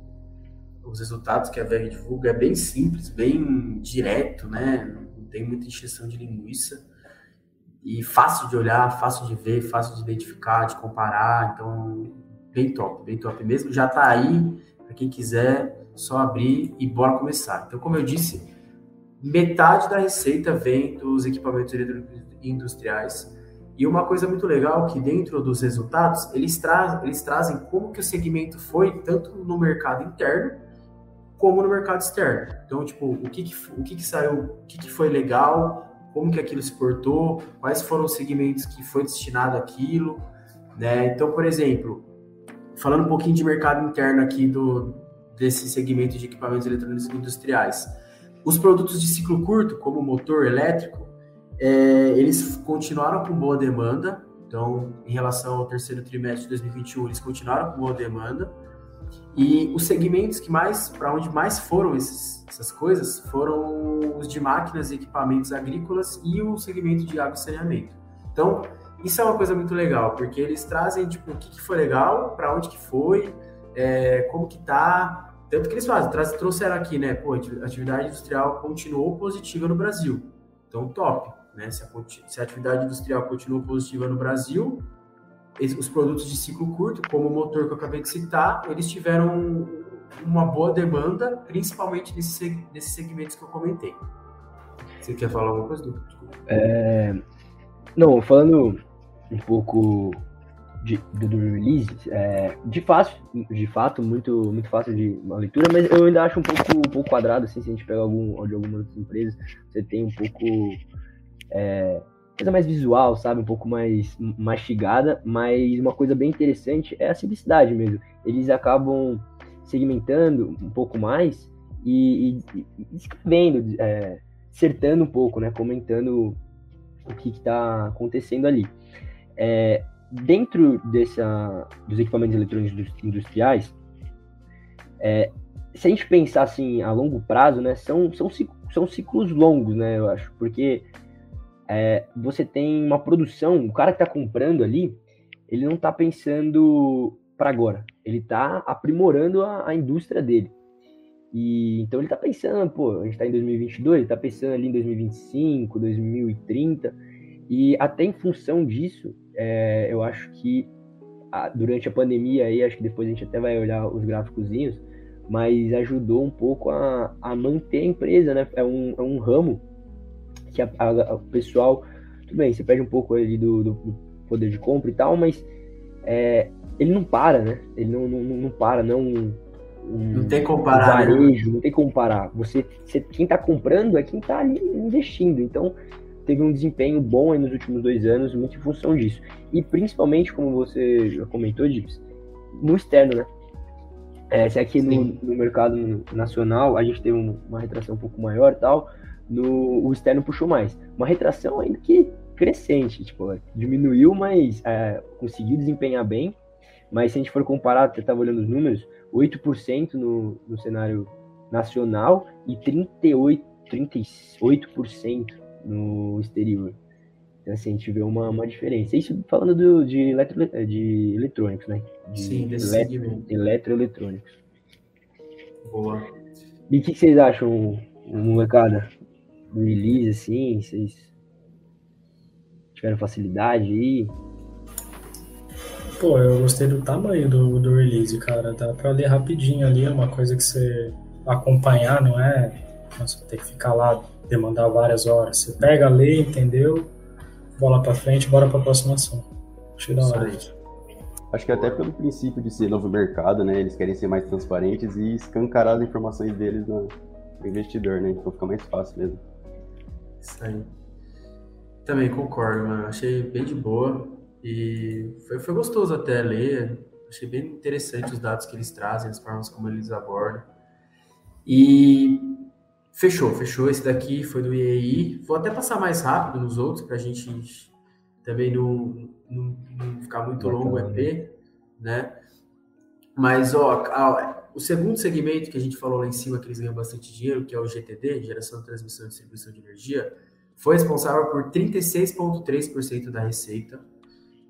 o, os resultados que a VEG divulga. É bem simples, bem direto, né? Tem muita injeção de linguiça e fácil de olhar, fácil de ver, fácil de identificar, de comparar, então bem top, bem top mesmo. Já está aí para quem quiser, só abrir e bora começar. Então, como eu disse, metade da receita vem dos equipamentos industriais. E uma coisa muito legal que dentro dos resultados, eles, tra eles trazem como que o segmento foi tanto no mercado interno como no mercado externo. Então, tipo, o que, que o que, que saiu, o que, que foi legal, como que aquilo se portou, quais foram os segmentos que foi destinado àquilo, né? Então, por exemplo, falando um pouquinho de mercado interno aqui do desse segmento de equipamentos eletrônicos industriais, os produtos de ciclo curto, como motor elétrico, é, eles continuaram com boa demanda. Então, em relação ao terceiro trimestre de 2021, eles continuaram com boa demanda. E os segmentos que mais, para onde mais foram esses, essas coisas, foram os de máquinas e equipamentos agrícolas e o segmento de água e saneamento. Então, isso é uma coisa muito legal, porque eles trazem, tipo, o que, que foi legal, para onde que foi, é, como que tá, Tanto que eles fazem, trouxeram aqui, né? Pô, atividade industrial continuou positiva no Brasil. Então, top. Né? Se, a, se a atividade industrial continuou positiva no Brasil, os produtos de ciclo curto, como o motor que eu acabei de citar, eles tiveram uma boa demanda, principalmente nesses, segmentos que eu comentei. Você quer falar alguma coisa. É... Não, falando um pouco de, do, do release, é, de, fácil, de fato, muito, muito fácil de uma leitura, mas eu ainda acho um pouco, um pouco quadrado, assim, se a gente pega algum, de algumas empresas, você tem um pouco é, coisa mais visual, sabe, um pouco mais mastigada, mas uma coisa bem interessante é a simplicidade mesmo. Eles acabam segmentando um pouco mais e, e, e escrevendo, é, acertando um pouco, né, comentando o que está acontecendo ali. É, dentro dessa, dos equipamentos eletrônicos industriais, é, se a gente pensar assim a longo prazo, né, são, são, são ciclos longos, né, eu acho, porque é, você tem uma produção, o cara que está comprando ali, ele não está pensando para agora, ele está aprimorando a, a, indústria dele. E então ele está pensando, pô, a gente está em 2022, ele está pensando ali em 2025, 2030, e até em função disso, é, eu acho que a, durante a pandemia aí, acho que depois a gente até vai olhar os gráficozinhos, mas ajudou um pouco a, a manter a empresa, né? É um, é um ramo que a, a, o pessoal, tudo bem, você perde um pouco ali do, do, do poder de compra e tal, mas é, ele não para, né? Ele não, não, não para, não. Um, não tem comparar. Um né? varejo, não tem comparar. Você, você, quem tá comprando é quem tá ali investindo. Então, teve um desempenho bom nos últimos dois anos, muito em função disso. E principalmente, como você já comentou, Dips, no externo, né? É, se aqui no, no, mercado nacional a gente teve uma retração um pouco maior e tal, no, o externo puxou mais. Uma retração ainda que crescente, tipo, diminuiu, mas é, conseguiu desempenhar bem. Mas se a gente for comparar, eu estava olhando os números, 8% no, no cenário nacional e 38, 38% no exterior. Então, assim, a gente vê uma, uma diferença. Isso falando do, de, eletro, de eletrônicos, né? De Sim, desse eletro. Eletroeletrônicos. Boa. E o que, que vocês acham, molecada? Do release, assim? Vocês tiveram facilidade aí? Pô, eu gostei do tamanho do, do release, cara. Dá pra ler rapidinho ali, é uma coisa que você acompanhar, não é? Você tem que ficar lá demandar várias horas. Você pega, lê, entendeu? Bola para frente, bora para a próxima ação. Achei da hora. Acho que até pelo princípio de ser novo mercado, né? Eles querem ser mais transparentes e escancarar as informações deles no investidor, né? Então fica mais fácil mesmo. Isso aí. Também concordo, mano. Achei bem de boa. E foi, foi gostoso até ler. Achei bem interessante os dados que eles trazem, as formas como eles abordam. E Fechou, fechou. Esse daqui foi do IEI. Vou até passar mais rápido nos outros para a gente também não, não, não ficar muito longo o EP, né? Mas, ó, o segundo segmento que a gente falou lá em cima, que eles ganham bastante dinheiro, que é o GTD, Geração, Transmissão e Distribuição de Energia, foi responsável por 36,3% da receita.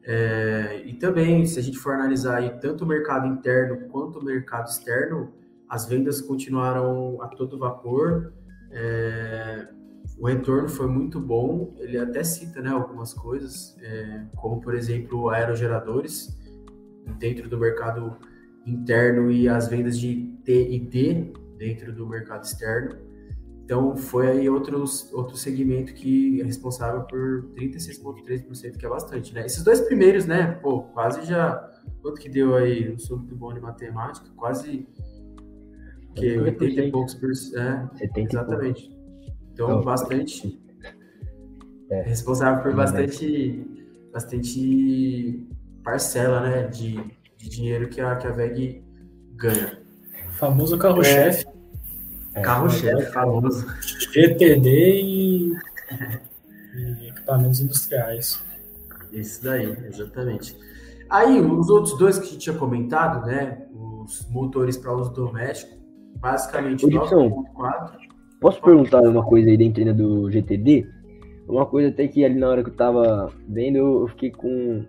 É, e também, se a gente for analisar aí, tanto o mercado interno quanto o mercado externo, as vendas continuaram a todo vapor, é, o retorno foi muito bom. Ele até cita né, algumas coisas, é, como por exemplo aerogeradores dentro do mercado interno e as vendas de T e D dentro do mercado externo. Então foi aí outros, outro segmento que é responsável por 36,3%, que é bastante, né? Esses dois primeiros, né? Pô, quase já. Quanto que deu aí? Não sou muito bom de matemática, quase que 80 e poucos por cento. É, exatamente. Então, então, bastante. É. Responsável por bastante, bastante parcela né, de, de dinheiro que a, que a VEG ganha. Famoso carro-chefe. É. Carro-chefe, famoso. GTD e, e equipamentos industriais. Isso daí, exatamente. Aí, os outros dois que a gente tinha comentado, né? Os motores para uso doméstico, Basicamente, 9.4. Posso perguntar uma coisa aí dentro do GTD? Uma coisa até que ali na hora que eu tava vendo, eu fiquei com.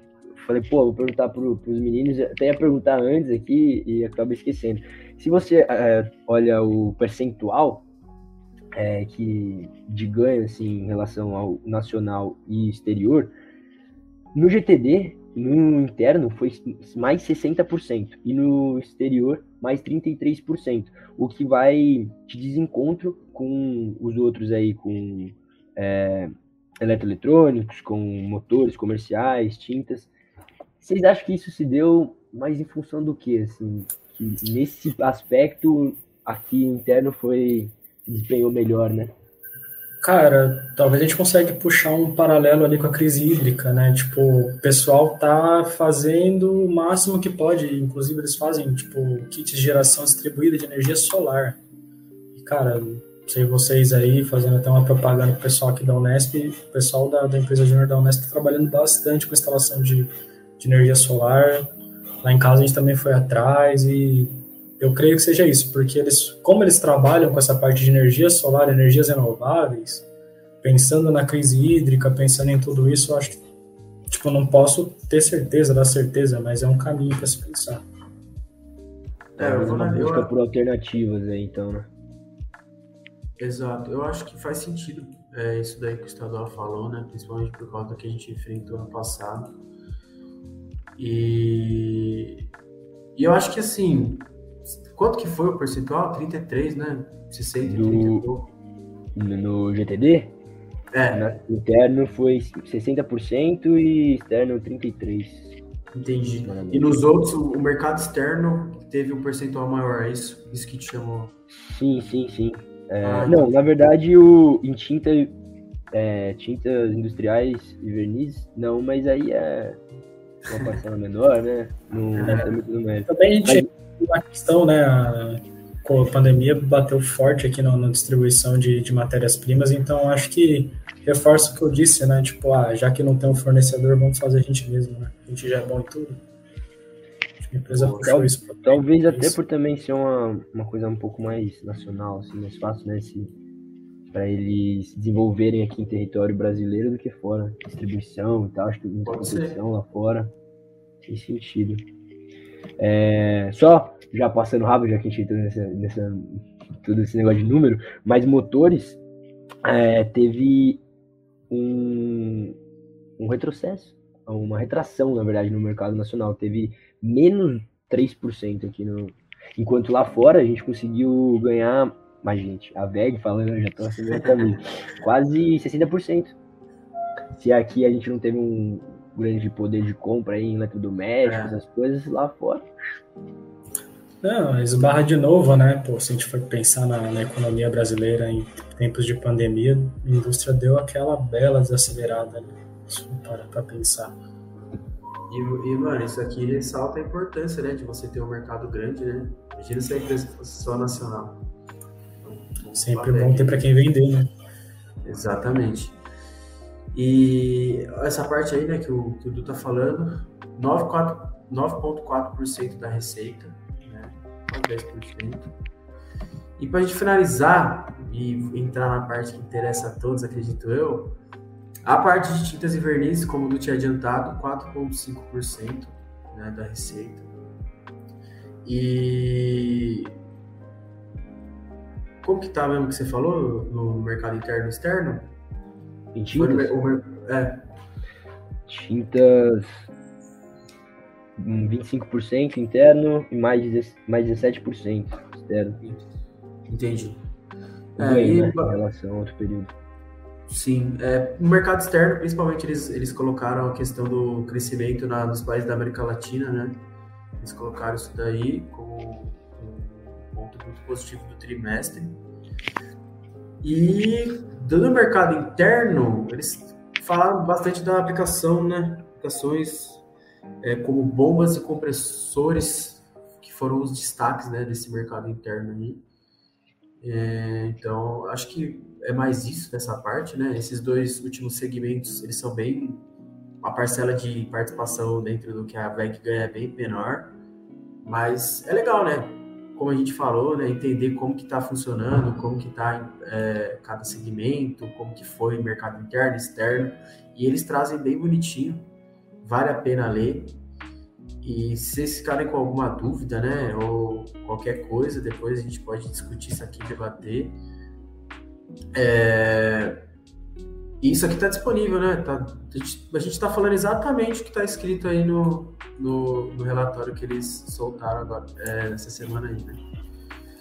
Falei, pô, vou perguntar para os meninos, até ia perguntar antes aqui e acabo esquecendo. Se você é, olha o percentual é, que de ganho assim, em relação ao nacional e exterior, no GTD, no interno, foi mais 60%, e no exterior, mais 33%, o que vai de desencontro com os outros aí, com é, eletroeletrônicos, com motores comerciais, tintas. Vocês acham que isso se deu mais em função do que, assim? Que nesse aspecto, aqui interno foi desempenhou melhor, né? Cara, talvez a gente consiga puxar um paralelo ali com a crise hídrica, né? Tipo, o pessoal tá fazendo o máximo que pode, inclusive eles fazem, tipo, kits de geração distribuída de energia solar. E, cara, sei vocês aí, fazendo até uma propaganda pro pessoal aqui da Unesp, o pessoal da, da empresa Júnior da Unesp tá trabalhando bastante com instalação de, de energia solar. Lá em casa a gente também foi atrás e eu creio que seja isso, porque eles, como eles trabalham com essa parte de energia solar, energias renováveis, pensando na crise hídrica, pensando em tudo isso, eu acho que, tipo, não posso ter certeza da certeza, mas é um caminho para se pensar. É, eu vou uma busca por alternativas aí, então, né? Exato, eu acho que faz sentido é, isso daí que o estadual falou, né? Principalmente por causa do que a gente enfrentou ano passado. E, e eu acho que assim, Quanto que foi o percentual? 33, né? 60, do... No GTD? É. No interno foi 60% e externo 33%. Entendi. E nos outros, o mercado externo teve um percentual maior, é isso? Isso que te chamou? Sim, sim, sim. É, ah, não, na verdade, o, em tinta, é, tintas industriais e verniz, não, mas aí é uma parcela menor, né? Não é. muito no Também a gente mas, uma questão, né? A, a pandemia bateu forte aqui na, na distribuição de, de matérias-primas, então acho que reforça o que eu disse, né? Tipo, ah, já que não tem um fornecedor, vamos fazer a gente mesmo, né? A gente já é bom em tudo. Acho que a empresa puxou isso. Pra, talvez até isso. por também ser uma, uma coisa um pouco mais nacional, assim, mais fácil, né? Se, para eles se desenvolverem aqui em território brasileiro do que fora. Distribuição e tal, acho que muita competição lá fora. Tem sentido. É, só já passando rápido, já que a gente entrou nessa, nessa, todo esse negócio de número, mas motores é, teve um, um retrocesso, uma retração, na verdade, no mercado nacional. Teve menos 3% aqui no. Enquanto lá fora a gente conseguiu ganhar. Mas, gente, a VEG falando, eu já tô assinando caminho. Quase 60%. Se aqui a gente não teve um, grande poder de compra aí em eletrodomésticos, é. essas coisas, lá fora. Não, esbarra de novo, né? Pô, se a gente for pensar na, na, economia brasileira em tempos de pandemia, a indústria deu aquela bela desacelerada, né? Isso para pra pensar. E, e, mano, isso aqui ressalta a importância, né, de você ter um mercado grande, né? Imagina se a empresa fosse só nacional. Então, Sempre bom ter para quem vender, né? Exatamente. E essa parte aí, né, que o, que o Du tá falando, 9,4% da receita, né, 10%. E para a gente finalizar e entrar na parte que interessa a todos, acredito eu, a parte de tintas e vernizes, como o Du tinha adiantado, 4,5% né, da receita. E como que tá mesmo que você falou no mercado interno e externo? Em tintas? É. Tintas. 25% interno e mais, mais 17% externo. Entendi. É, Bem, né, em relação ao outro período. Sim, é, no mercado externo, principalmente, eles, eles colocaram a questão do crescimento na, nos países da América Latina, né? Eles colocaram isso daí como um ponto muito positivo do trimestre. E no mercado interno, eles falaram bastante da aplicação, né? Aplicações é, como bombas e compressores, que foram os destaques né, desse mercado interno aí. É, então, acho que é mais isso dessa parte, né? Esses dois últimos segmentos, eles são bem... A parcela de participação dentro do que a VEC ganha é bem menor, mas é legal, né? Como a gente falou, né, entender como que está funcionando, como que está é, cada segmento, como que foi mercado interno, externo, e eles trazem bem bonitinho vale a pena ler. E se vocês ficarem com alguma dúvida, né, ou qualquer coisa, depois a gente pode discutir isso aqui, debater. É... Isso aqui está disponível, né? Tá... a gente está falando exatamente o que está escrito aí no, no, no, relatório que eles soltaram agora, é, essa semana aí, né?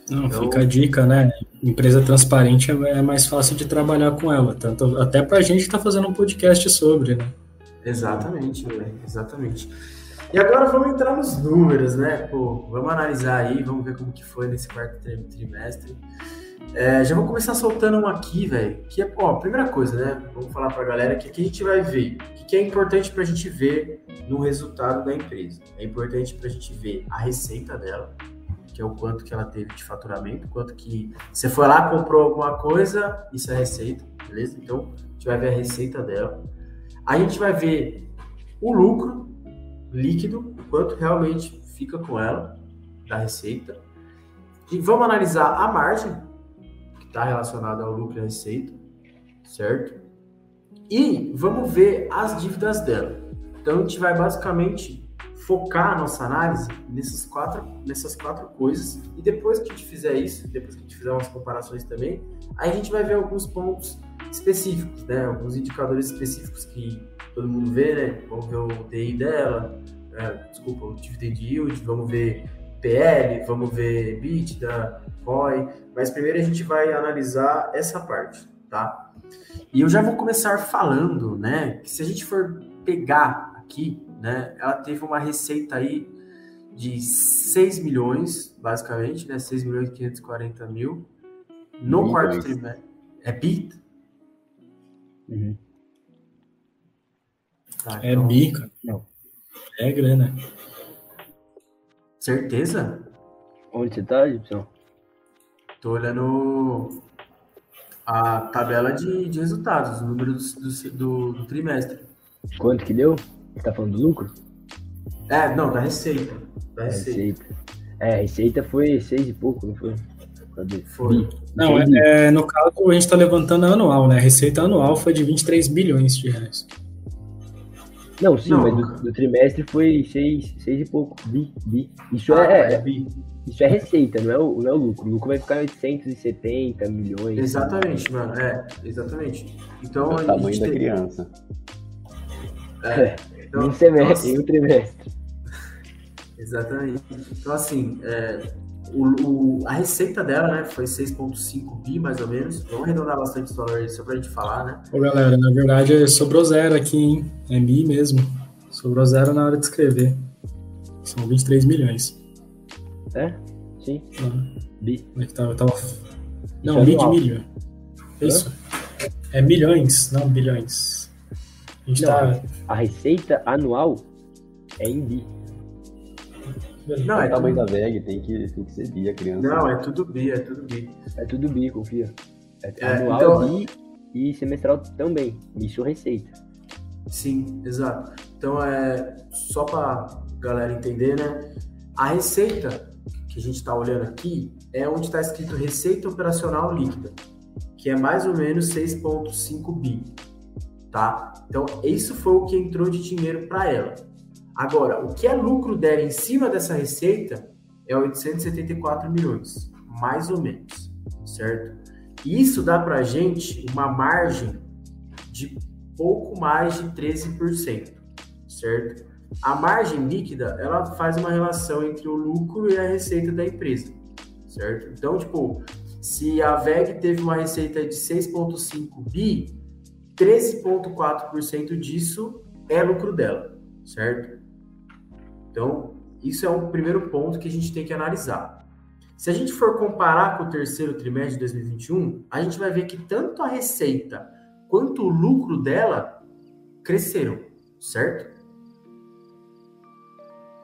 Não, então... fica a dica, né? Empresa transparente é, é mais fácil de trabalhar com ela, tanto até para a gente que está fazendo um podcast sobre, né? Exatamente, exatamente. E agora vamos entrar nos números, né? Pô, vamos analisar aí, vamos ver como que foi nesse quarto trimestre. É, já vou começar soltando um aqui, velho, que é, ó, primeira coisa, né? Vamos falar pra galera que aqui a gente vai ver o que é importante pra gente ver no resultado da empresa. É importante pra gente ver a receita dela, que é o quanto que ela teve de faturamento, quanto que você foi lá, comprou alguma coisa, isso é receita, beleza? Então, a gente vai ver a receita dela. A gente vai ver o lucro líquido, quanto realmente fica com ela da receita. E vamos analisar a margem, está relacionada ao lucro e receita, certo? E vamos ver as dívidas dela. Então a gente vai basicamente focar a nossa análise nessas quatro, nessas quatro coisas. E depois que a gente fizer isso, depois que a gente fizer umas comparações também, aí a gente vai ver alguns pontos específicos, né? Alguns indicadores específicos que todo mundo vê, né? Vamos ver o DI dela, é, desculpa, o dividend yield, vamos ver PL, vamos ver EBITDA, ROI, mas primeiro a gente vai analisar essa parte, tá? E eu já vou começar falando, né, que se a gente for pegar aqui, né, ela teve uma receita aí de 6 milhões, basicamente, né, 6 milhões e 540 mil no quarto trimestre. É BIT? Uhum. Tá, é então... bica. Não. É grana. Certeza? Onde você tá, Gibson? Tô olhando a tabela de, de resultados, o número do, do, do, trimestre. Quanto que deu? Você tá falando do lucro? É, não, da receita. Da receita. receita. É, a receita foi seis e pouco, não foi? Cadê? Foi. Não, é, é, no caso a gente está levantando anual, né? A receita anual foi de 23 bilhões de reais. Não, sim, não. mas do, do, trimestre foi seis, seis e pouco. Bi, bi. Isso ah, é, é, bi. Isso é receita, não é, o, não é o lucro. O lucro vai ficar 870 milhões. Exatamente, mano. É, exatamente. Então, é o tamanho da criança. É. Então, um semestre, então, um trimestre. Exatamente. Então, assim, é, o, o, a receita dela, né, foi 6,5 bi, mais ou menos. Vamos arredondar bastante os valores só pra gente falar, né? Ô, galera, na verdade sobrou zero aqui, hein? É bi mesmo. Sobrou zero na hora de escrever. São 23 milhões. É? Sim. Ah. Bi. É que tava, tava... Não, bi de milho. Isso. É milhões, não bilhões. A, não, tá... a receita anual é em bi. Não, é o tamanho tudo... da VEG, tem que, tem que ser bi a criança. Não, é tudo bi, é tudo bi. É tudo bi, confia. É, é anual então... bi e semestral também. Isso receita. Sim, exato. Então é só para galera entender, né? A receita que a gente está olhando aqui é onde está escrito receita operacional líquida, que é mais ou menos 6,5 bi, tá? Então isso foi o que entrou de dinheiro para ela. Agora, o que é lucro dela em cima dessa receita é 874 milhões, mais ou menos, certo? Isso dá para a gente uma margem de pouco mais de 13%, certo? A margem líquida, ela faz uma relação entre o lucro e a receita da empresa, certo? Então, tipo, se a VEG teve uma receita de 6,5 bi, 13,4% disso é lucro dela, certo? Então, isso é um primeiro ponto que a gente tem que analisar. Se a gente for comparar com o terceiro trimestre de 2021, a gente vai ver que tanto a receita quanto o lucro dela cresceram, certo?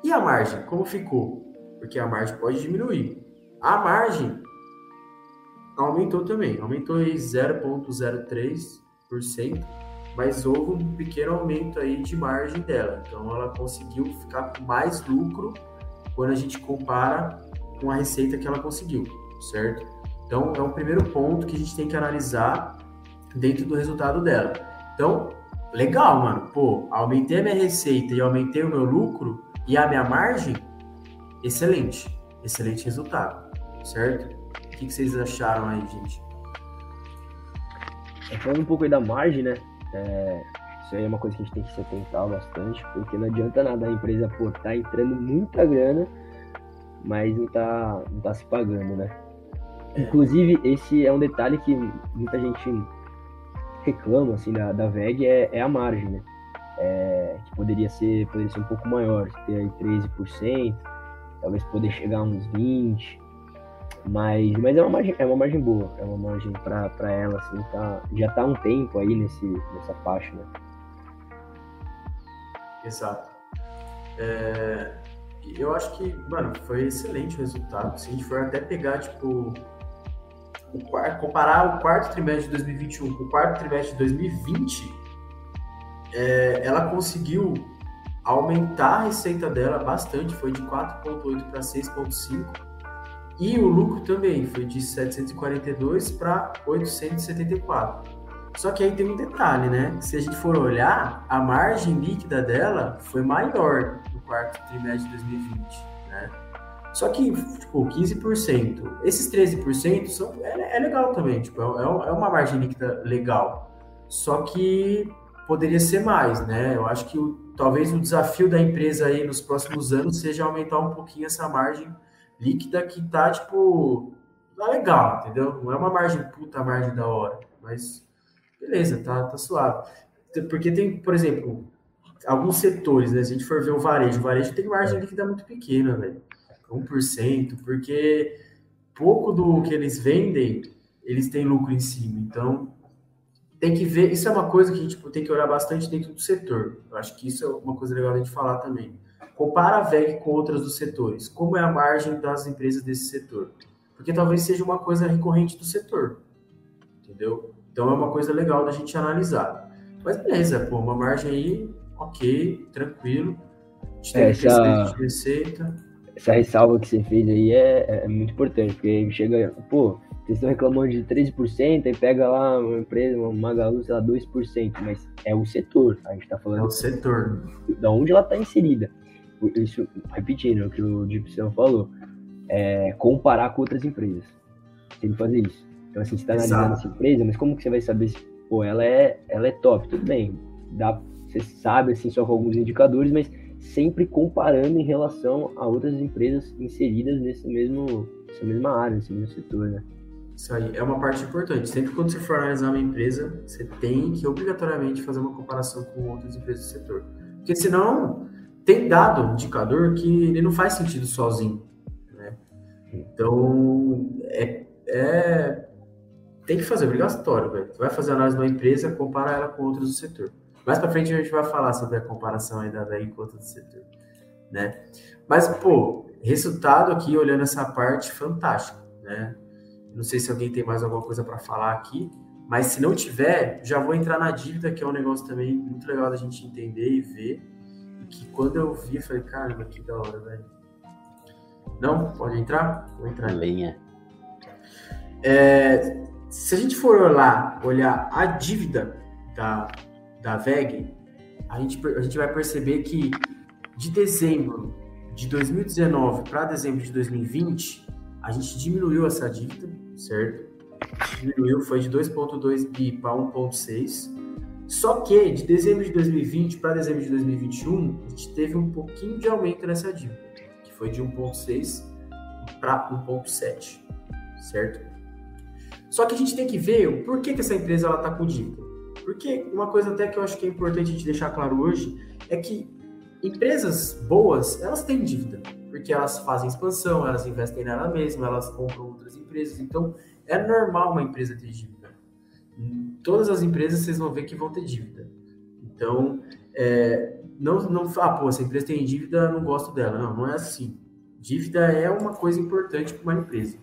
E a margem, como ficou? Porque a margem pode diminuir. A margem aumentou também, aumentou em 0,03% mas houve um pequeno aumento aí de margem dela. Então ela conseguiu ficar com mais lucro quando a gente compara com a receita que ela conseguiu, certo? Então é um primeiro ponto que a gente tem que analisar dentro do resultado dela. Então, legal, mano. Pô, aumentei a minha receita e aumentei o meu lucro e a minha margem, excelente. Excelente resultado, certo? O que, que vocês acharam aí, gente? É, falando um pouco aí da margem, né? É, isso aí é uma coisa que a gente tem que se atentar bastante, porque não adianta nada a empresa, pô, tá entrando muita grana, mas não tá, não tá se pagando, né? É. Inclusive, esse é um detalhe que muita gente reclama, assim, da, da VEG, é, é a margem, né? É, que poderia ser, poderia ser um pouco maior, ter aí 13%, talvez poder chegar a uns 20%, mas, mas é, uma margem, é uma margem boa, é uma margem para ela, assim, tá, já tá um tempo aí nesse, nessa faixa, né? Exato. É, eu acho que, mano, foi excelente o resultado. Se a gente for até pegar, tipo, o quarto, comparar o quarto trimestre de 2021 com o quarto trimestre de 2020, é, ela conseguiu aumentar a receita dela bastante, foi de 4,8 para 6,5 e o lucro também foi de 742 para 874. Só que aí tem um detalhe, né? Se a gente for olhar, a margem líquida dela foi maior no quarto trimestre de 2020, né? Só que, tipo, 15%. Esses 13% são, é, é legal também, tipo, é, é, é uma margem líquida legal. Só que poderia ser mais, né? Eu acho que o, talvez o desafio da empresa aí nos próximos anos seja aumentar um pouquinho essa margem líquida que tá, tipo, tá legal, entendeu? Não é uma margem puta, margem da hora, mas beleza, tá, tá suave. Porque tem, por exemplo, alguns setores, né? Se a gente for ver o varejo, o varejo tem margem líquida muito pequena, velho. 1%, porque pouco do que eles vendem, eles têm lucro em cima. Então, tem que ver, isso é uma coisa que a gente tipo, tem que olhar bastante dentro do setor. Eu acho que isso é uma coisa legal gente falar também. Compara a VEG com outras dos setores. Como é a margem das empresas desse setor? Porque talvez seja uma coisa recorrente do setor. Entendeu? Então é uma coisa legal da gente analisar. Mas beleza, pô, uma margem aí, ok, tranquilo. A gente tem essa, de receita. Essa ressalva que você fez aí é, é muito importante, porque chega, pô, vocês estão reclamando de 13%, aí pega lá uma empresa, uma Magalu, sei lá, 2%, mas é o setor, a gente tá falando. É o setor. Da onde ela tá inserida isso, repetindo o que o Gibson falou, é comparar com outras empresas. Tem que fazer isso. Então, assim, você está analisando essa empresa, mas como que você vai saber se, pô, ela é, ela é top? Tudo bem, dá, você sabe, assim, só com alguns indicadores, mas sempre comparando em relação a outras empresas inseridas nesse mesmo, nessa mesma área, nesse mesmo setor, né? Isso aí é uma parte importante. Sempre quando você for analisar uma empresa, você tem que obrigatoriamente fazer uma comparação com outras empresas do setor. Porque senão tem dado indicador que ele não faz sentido sozinho. Né? Então, é, é, tem que fazer, obrigatório. Véio. Você vai fazer análise de uma empresa, compara ela com outras do setor. Mais para frente a gente vai falar sobre a comparação ainda da com outras do setor. Né? Mas, pô, resultado aqui, olhando essa parte, fantástico. Né? Não sei se alguém tem mais alguma coisa para falar aqui, mas se não tiver, já vou entrar na dívida, que é um negócio também muito legal da gente entender e ver que quando eu vi, eu falei, caramba, que da hora, velho. Não? Pode entrar? Vou entrar. Lenha. É, se a gente for olhar, olhar a dívida da, da VEG, a gente, a gente vai perceber que de dezembro de 2019 para dezembro de 2020, a gente diminuiu essa dívida, certo? Diminuiu, foi de 2,2 bi para 1,6. Só que de dezembro de 2020 para dezembro de 2021, a gente teve um pouquinho de aumento nessa dívida, que foi de 1,6 para 1,7, certo? Só que a gente tem que ver o porquê que essa empresa está com dívida. Porque uma coisa até que eu acho que é importante a gente deixar claro hoje é que empresas boas, elas têm dívida, porque elas fazem expansão, elas investem nela mesma, elas compram outras empresas. Então, é normal uma empresa ter dívida todas as empresas vocês vão ver que vão ter dívida. Então, é, não, não ah, pô, essa empresa tem dívida, não gosto dela. Não, não é assim. Dívida é uma coisa importante para uma empresa.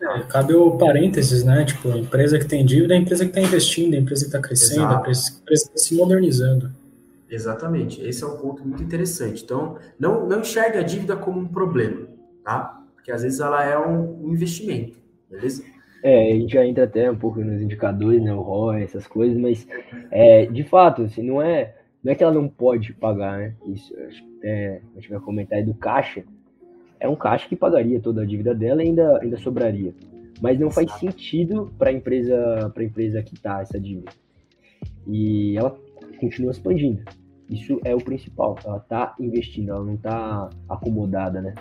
É, cabe o parênteses, né? Tipo, a empresa que tem dívida é a empresa que está investindo, a empresa que está crescendo, Exato. a empresa que está se modernizando. Exatamente, esse é um ponto muito interessante. Então, não, não enxergue a dívida como um problema, tá? Porque às vezes ela é um, investimento, beleza? É, a gente já entra até um pouco nos indicadores, né, o ROI, essas coisas, mas é, de fato, assim, não é, não é que ela não pode pagar, né? Isso, acho que é, a gente vai comentar aí do caixa. É um caixa que pagaria toda a dívida dela e ainda, ainda sobraria. Mas não faz sentido para a empresa, pra empresa quitar essa dívida. E ela continua expandindo. Isso é o principal. Ela está investindo, ela não está acomodada, né?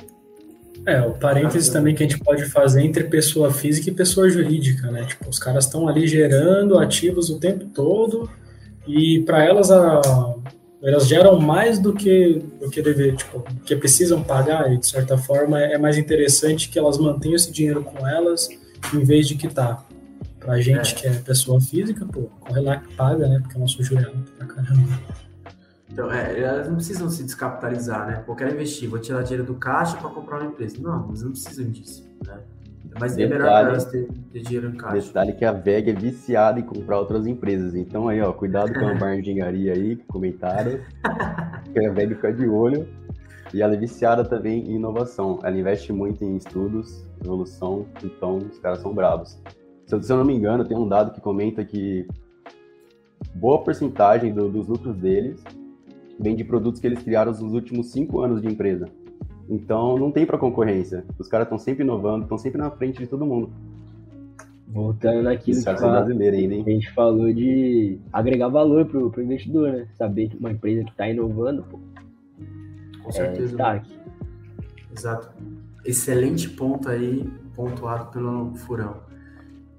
É, o parênteses também que a gente pode fazer entre pessoa física e pessoa jurídica, né? Tipo, os caras estão ali gerando ativos o tempo todo e para elas a, elas geram mais do que do que dever, tipo, que precisam pagar e de certa forma é mais interessante que elas mantenham esse dinheiro com elas em vez de quitar. Pra gente é. que é pessoa física, pô, corre lá que paga, né? Porque é nosso juros pra caramba. Então, é, elas não precisam se descapitalizar, né? Pô, quero investir, vou tirar dinheiro do caixa para comprar uma empresa. Não, elas não precisam disso, né? Mas detalhe, é melhor para elas ter, ter, dinheiro em caixa. Detalhe que a VEG é viciada em comprar outras empresas. Então aí, ó, cuidado com a de engenharia aí, comentário. que a VEG fica de olho. E ela é viciada também em inovação. Ela investe muito em estudos, evolução, então os caras são bravos. Se, se eu não me engano, tem um dado que comenta que boa porcentagem do, dos lucros deles vem de produtos que eles criaram nos últimos cinco anos de empresa. Então não tem para concorrência. Os caras estão sempre inovando, estão sempre na frente de todo mundo. Voltando naquilo que, fala, ainda, hein? a gente falou de agregar valor pro, pro investidor, né? Saber que uma empresa que está inovando, pô, com certeza. É Exato. Excelente ponto aí, pontuado pelo Furão.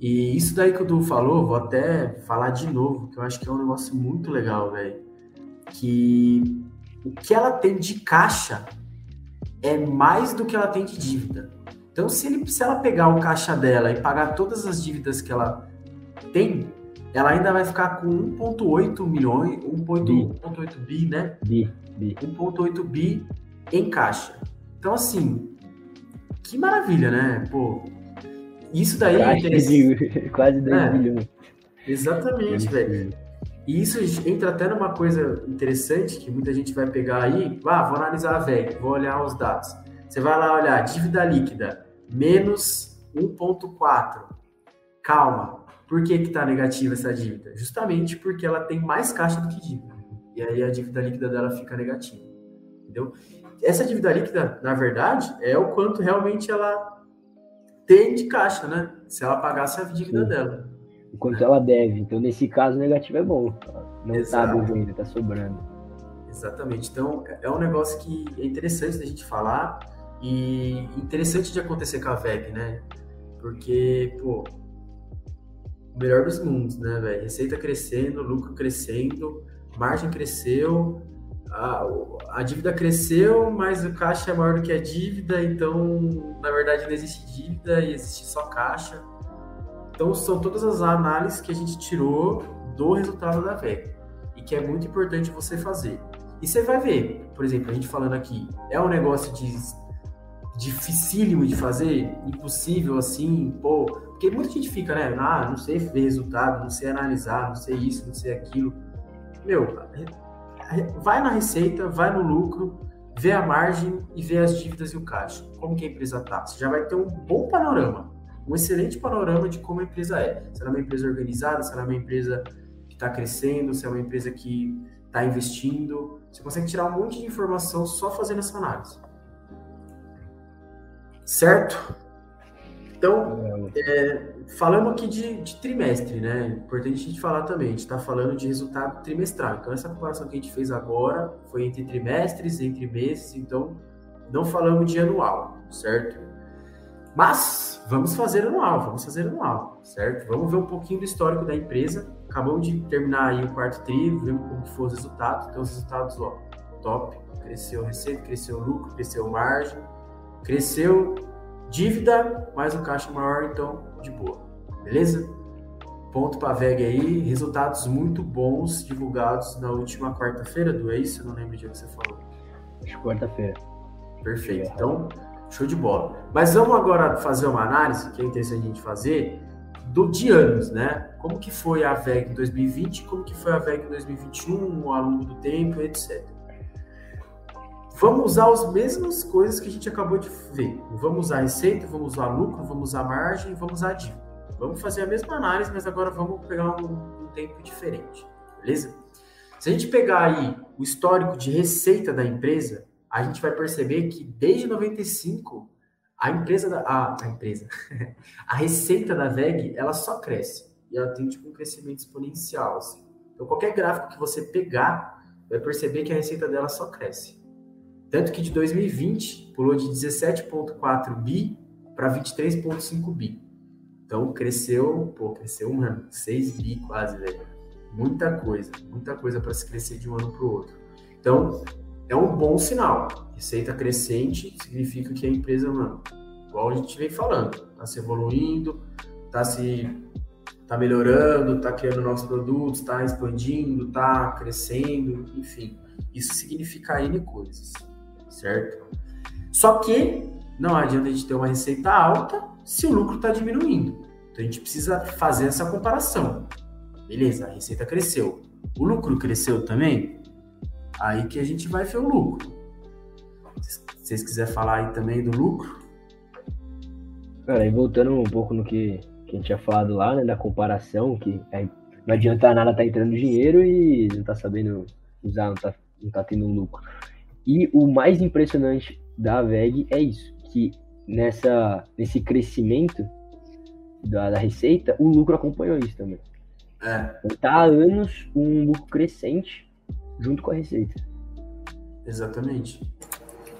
E isso daí que o Du falou, vou até falar de novo, que eu acho que é um negócio muito legal, velho. Que o que ela tem de caixa é mais do que ela tem de dívida. Então, se, ele, se ela pegar o caixa dela e pagar todas as dívidas que ela tem, ela ainda vai ficar com 1,8 milhões, 1,8 bi, né? Bi, bi. 1,8 bi em caixa. Então, assim, que maravilha, né? Pô, isso daí caixa é de quase 10 é, bilhões. Exatamente, velho. E isso entra até numa coisa interessante que muita gente vai pegar aí. Ah, vou analisar a VEG, vou olhar os dados. Você vai lá olhar dívida líquida, menos 1,4. Calma, por que está negativa essa dívida? Justamente porque ela tem mais caixa do que dívida. E aí a dívida líquida dela fica negativa. Entendeu? Essa dívida líquida, na verdade, é o quanto realmente ela tem de caixa, né? Se ela pagasse a dívida dela. O quanto ela deve. Então, nesse caso, negativo é bom. Não Exato. tá devendo, tá sobrando. Exatamente. Então, é um negócio que é interessante da gente falar e interessante de acontecer com a VEG, né? Porque, pô, melhor dos mundos, né, velho? Receita crescendo, lucro crescendo, margem cresceu, a, a dívida cresceu, mas o caixa é maior do que a dívida, então, na verdade, não existe dívida e existe só caixa. Então, são todas as análises que a gente tirou do resultado da VEG e que é muito importante você fazer. E você vai ver, por exemplo, a gente falando aqui, é um negócio de dificílimo de fazer, impossível assim, pô, porque muita gente fica, né? Ah, não sei ver resultado, não sei analisar, não sei isso, não sei aquilo. Meu, vai na receita, vai no lucro, vê a margem e vê as dívidas e o caixa. Como que a empresa tá? Você já vai ter um bom panorama, um excelente panorama de como a empresa é. Se ela é uma empresa organizada, se ela é uma empresa que está crescendo, se é uma empresa que está investindo. Você consegue tirar um monte de informação só fazendo essa análise. Certo? Então, é, falando aqui de, de, trimestre, né? Importante a gente falar também, a gente está falando de resultado trimestral. Então, essa comparação que a gente fez agora foi entre trimestres, entre meses, então não falamos de anual, certo? Mas vamos fazer anual, vamos fazer anual, certo? Vamos ver um pouquinho do histórico da empresa. Acabamos de terminar aí o quarto tri, vemos como foram os resultados. Então, os resultados, ó, top. Cresceu receita, cresceu lucro, cresceu margem, cresceu Dívida mais o caixa maior, então de boa. Beleza? Ponto para a VEG aí, resultados muito bons divulgados na última quarta-feira, do isso? Eu não lembro o dia que você falou. Acho quarta-feira. Perfeito. Então, show de bola. Mas vamos agora fazer uma análise, que é interessante a gente fazer, do de anos, né? Como que foi a VEG em 2020, como que foi a VEG em 2021, ao longo do tempo, etc. Vamos usar as mesmas coisas que a gente acabou de ver. Vamos usar receita, vamos usar lucro, vamos usar margem, vamos usar dívida. Vamos fazer a mesma análise, mas agora vamos pegar um, um tempo diferente, beleza? Se a gente pegar aí o histórico de receita da empresa, a gente vai perceber que desde 95 a empresa da, a, a empresa a receita da VEG ela só cresce e ela tem tipo um crescimento exponencial assim. Então qualquer gráfico que você pegar vai perceber que a receita dela só cresce. Tanto que de 2020 pulou de 17.4 bi para 23.5 bi. Então cresceu, pô, cresceu, mano, 6 bi quase, velho. Muita coisa, muita coisa para se crescer de um ano para o outro. Então, é um bom sinal. Receita crescente significa que a empresa, mano, igual a gente vem falando, está se evoluindo, está se tá melhorando, está criando novos produtos, está expandindo, está crescendo, enfim. Isso significa N coisas, certo? Só que não adianta a gente ter uma receita alta se o lucro está diminuindo. Então a gente precisa fazer essa comparação. Beleza, a receita cresceu. O lucro cresceu também? Aí que a gente vai ver o lucro. Se vocês quiserem falar aí também do lucro. Cara, e voltando um pouco no que, que a gente tinha falado lá, né, da comparação, que é, não adianta nada tá entrando dinheiro e não tá sabendo usar, não tá, não tá tendo lucro. E o mais impressionante da VEG é isso, que nessa, nesse crescimento da, da receita, o lucro acompanhou isso também. É. Tá há anos um lucro crescente junto com a receita. Exatamente.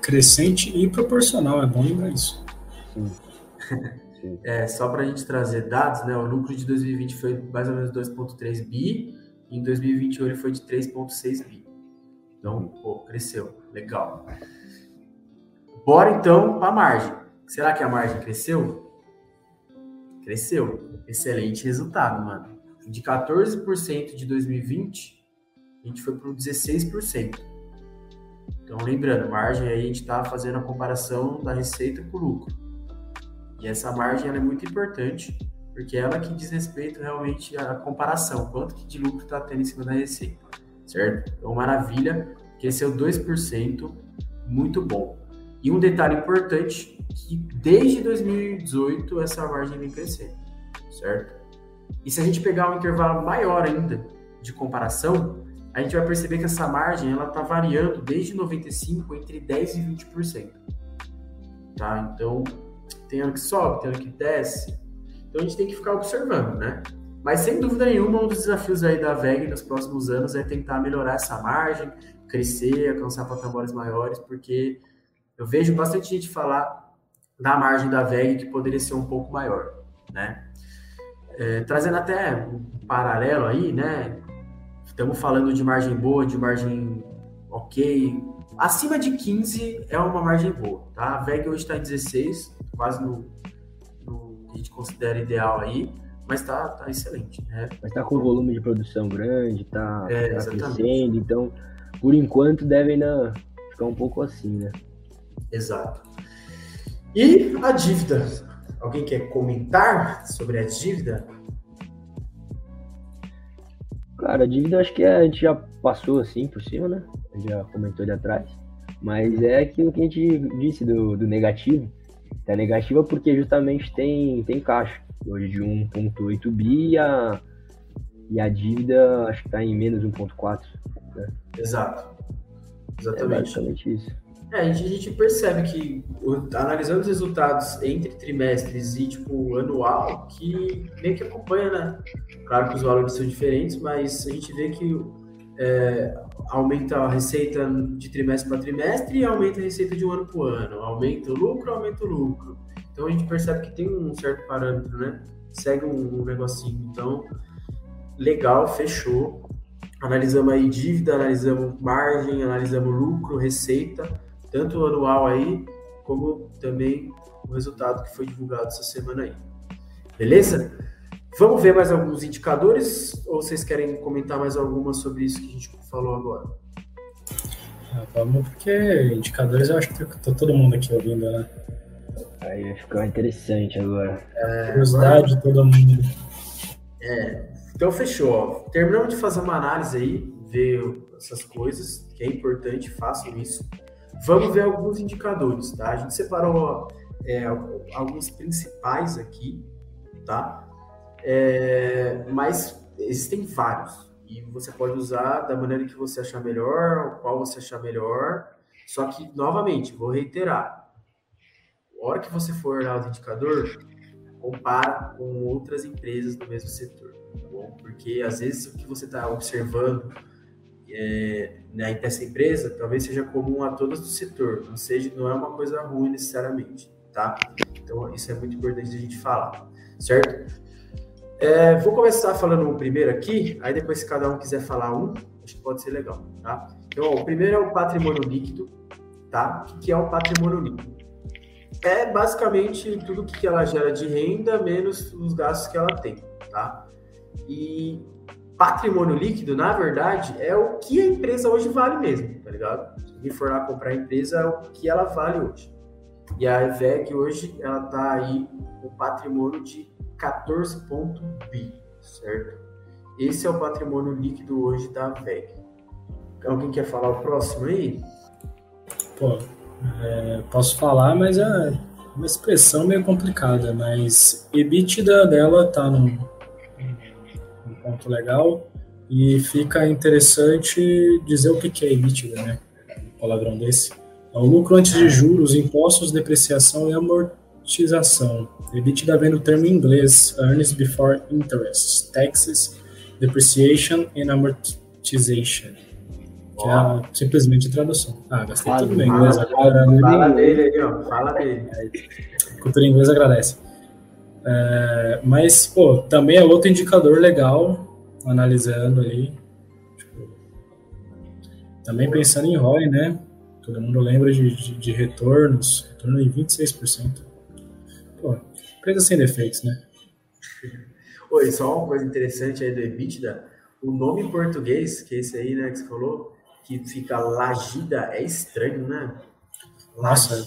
Crescente e proporcional, é bom lembrar isso. Sim. É, só para a gente trazer dados, né? O lucro de 2020 foi mais ou menos 2,3 bi, e em 2021 ele foi de 3,6 bi. Então, pô, cresceu. Legal. Bora então para a margem. Será que a margem cresceu? Cresceu. Excelente resultado, mano. De 14% de 2020 a gente foi para 16%. Então, lembrando, margem aí a gente está fazendo a comparação da receita com o lucro. E essa margem é muito importante, porque ela que diz respeito realmente à comparação, quanto que de lucro está tendo em cima da receita, certo? Então, maravilha, cresceu 2%, muito bom. E um detalhe importante, que desde 2018 essa margem vem crescendo, certo? E se a gente pegar um intervalo maior ainda de comparação, a gente vai perceber que essa margem ela está variando desde 95 entre 10 e 20%. Tá? Então, tem ano que sobe, tem ano que desce. Então a gente tem que ficar observando, né? Mas sem dúvida nenhuma, um dos desafios aí da VEG nos próximos anos é tentar melhorar essa margem, crescer, alcançar patamares maiores, porque eu vejo bastante gente falar da margem da VEG que poderia ser um pouco maior, né? É, trazendo até um paralelo aí, né? Estamos falando de margem boa, de margem ok. Acima de 15 é uma margem boa, tá? A VEG hoje está em 16, quase no, no, que a gente considera ideal aí, mas tá, tá excelente, né? Mas tá com volume de produção grande, tá, é, tá crescendo, então por enquanto deve ainda ficar um pouco assim, né? Exato. E a dívida? Alguém quer comentar sobre a dívida? Cara, a dívida acho que a gente já passou assim por cima, né? A gente já comentou ali atrás. Mas é aquilo que a gente disse do, do negativo. Tá negativa porque justamente tem, tem caixa. Hoje de 1,8 bi e a, e a dívida acho que tá em menos 1,4. Né? Exato. É Exatamente. É basicamente isso. É, a gente, percebe que, analisando os resultados entre trimestres e, tipo, anual, que meio que acompanha, né? Claro que os valores são diferentes, mas a gente vê que é, aumenta a receita de trimestre para trimestre e aumenta a receita de um ano para ano. Aumenta o lucro, aumenta o lucro. Então a gente percebe que tem um certo parâmetro, né? Segue um, um negocinho. Então, legal, fechou. Analisamos aí dívida, analisamos margem, analisamos lucro, receita tanto o anual aí, como também o resultado que foi divulgado essa semana aí. Beleza? Vamos ver mais alguns indicadores ou vocês querem comentar mais alguma sobre isso que a gente falou agora? Ah, vamos, porque indicadores eu acho que tá todo mundo aqui ouvindo, né? Aí vai ficar interessante agora. É, Curiosidade, agora... todo mundo. É, então fechou. Terminamos de fazer uma análise aí, ver essas coisas, que é importante, façam isso. Vamos ver alguns indicadores, tá? A gente separou é, alguns principais aqui, tá? É, mas existem vários. E você pode usar da maneira que você achar melhor, qual você achar melhor. Só que, novamente, vou reiterar. A hora que você for olhar o indicador, compara com outras empresas do mesmo setor. Tá bom? Porque, às vezes, o que você está observando é, né, dessa empresa talvez seja comum a todas do setor. Não, seja, não é uma coisa ruim necessariamente. Tá? Então, isso é muito importante a gente falar. Certo? É, vou começar falando o primeiro aqui, aí depois se cada um quiser falar um, acho que pode ser legal, tá? Então, ó, o primeiro é o patrimônio líquido, tá? O que é o patrimônio líquido? É basicamente tudo que ela gera de renda menos os gastos que ela tem, tá? E patrimônio líquido, na verdade, é o que a empresa hoje vale mesmo, tá ligado? Se for lá comprar a empresa, é o que ela vale hoje. E a EVEG hoje, ela tá aí com patrimônio de 14 bi, certo? Esse é o patrimônio líquido hoje da VEG. Alguém quer falar o próximo aí? Pô, é, posso falar, mas é uma expressão meio complicada, mas EBITDA dela tá num ponto legal e fica interessante dizer o que é EBITDA, né? Um palavrão desse. É o lucro antes de juros, impostos, depreciação e amortização. EBITDA vem no termo em inglês, earnings before interest, taxes, depreciation and amortization. Que é simplesmente a tradução. Ah, gastei tudo bem inglês agora. Né? Fala dele aí, ó. Fala dele. Cultura inglesa agradece. É, mas, pô, também é outro indicador legal, analisando aí. Tipo, também pensando em ROI, né? Todo mundo lembra de, de, de retornos, retorno em 26%. Pô, empresa sem defeitos, né? Oi, só uma coisa interessante aí do EBITDA. O nome em português, que é esse aí, né, que você falou, que fica Lagida, é estranho, né? Nossa.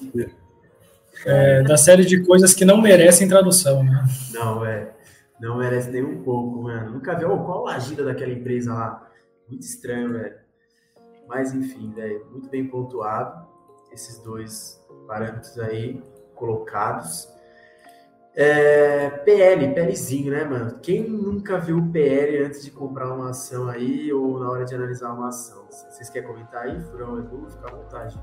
É, da série de coisas que não merecem tradução, né? Não, é. Não merece nem um pouco, mano. Nunca viu oh, qual Lagida daquela empresa lá. Muito estranho, velho. Mas enfim, velho, muito bem pontuado. Esses dois parâmetros aí colocados. É, PL, PLzinho, né, mano? Quem nunca viu o PL antes de comprar uma ação aí ou na hora de analisar uma ação? Vocês querem comentar aí, Furão, Edu? Fica à vontade.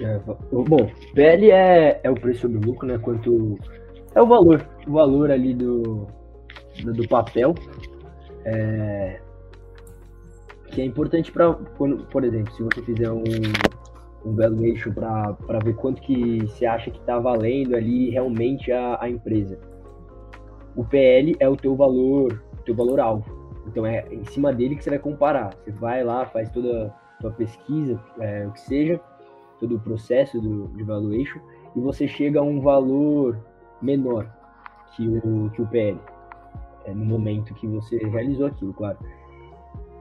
É, bom, PL é, é o preço sobre lucro, né? Quanto é o valor, o valor ali do, do, do papel. É, que é importante para, por exemplo, se você fizer um, um valuation para ver quanto que você acha que está valendo ali realmente a, a empresa. O PL é o teu valor, o teu valor alvo. Então é em cima dele que você vai comparar. Você vai lá, faz toda a tua pesquisa, é, o que seja, todo o processo do, de valuation, e você chega a um valor menor que o, que o PL. É, no momento que você realizou aquilo, claro.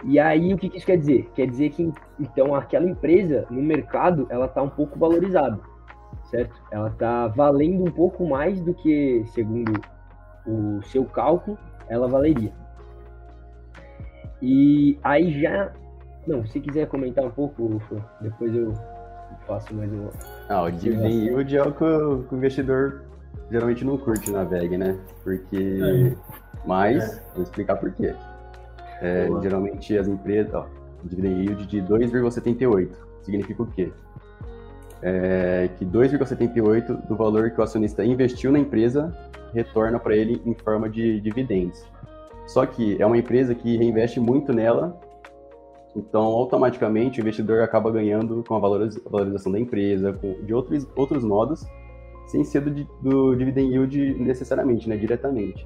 E aí, o que, que isso quer dizer? Quer dizer que, então, aquela empresa, no mercado, ela está um pouco valorizada, certo? Ela está valendo um pouco mais do que, segundo o seu cálculo, ela valeria. E aí já... Não, se quiser comentar um pouco, depois eu faço mais um... Ah, o dividend yield é o que o, que o investidor geralmente não curte na VEG, né? Porque... É. Mas, é. vou explicar por quê. É, geralmente as empresas, ó, dividend yield de 2,78. Significa o quê? É, que 2,78 do valor que o acionista investiu na empresa retorna para ele em forma de dividendos. Só que é uma empresa que reinveste muito nela, então automaticamente o investidor acaba ganhando com a valorização da empresa, com, de outros, outros modos, sem ser do, do dividend yield necessariamente, né, diretamente.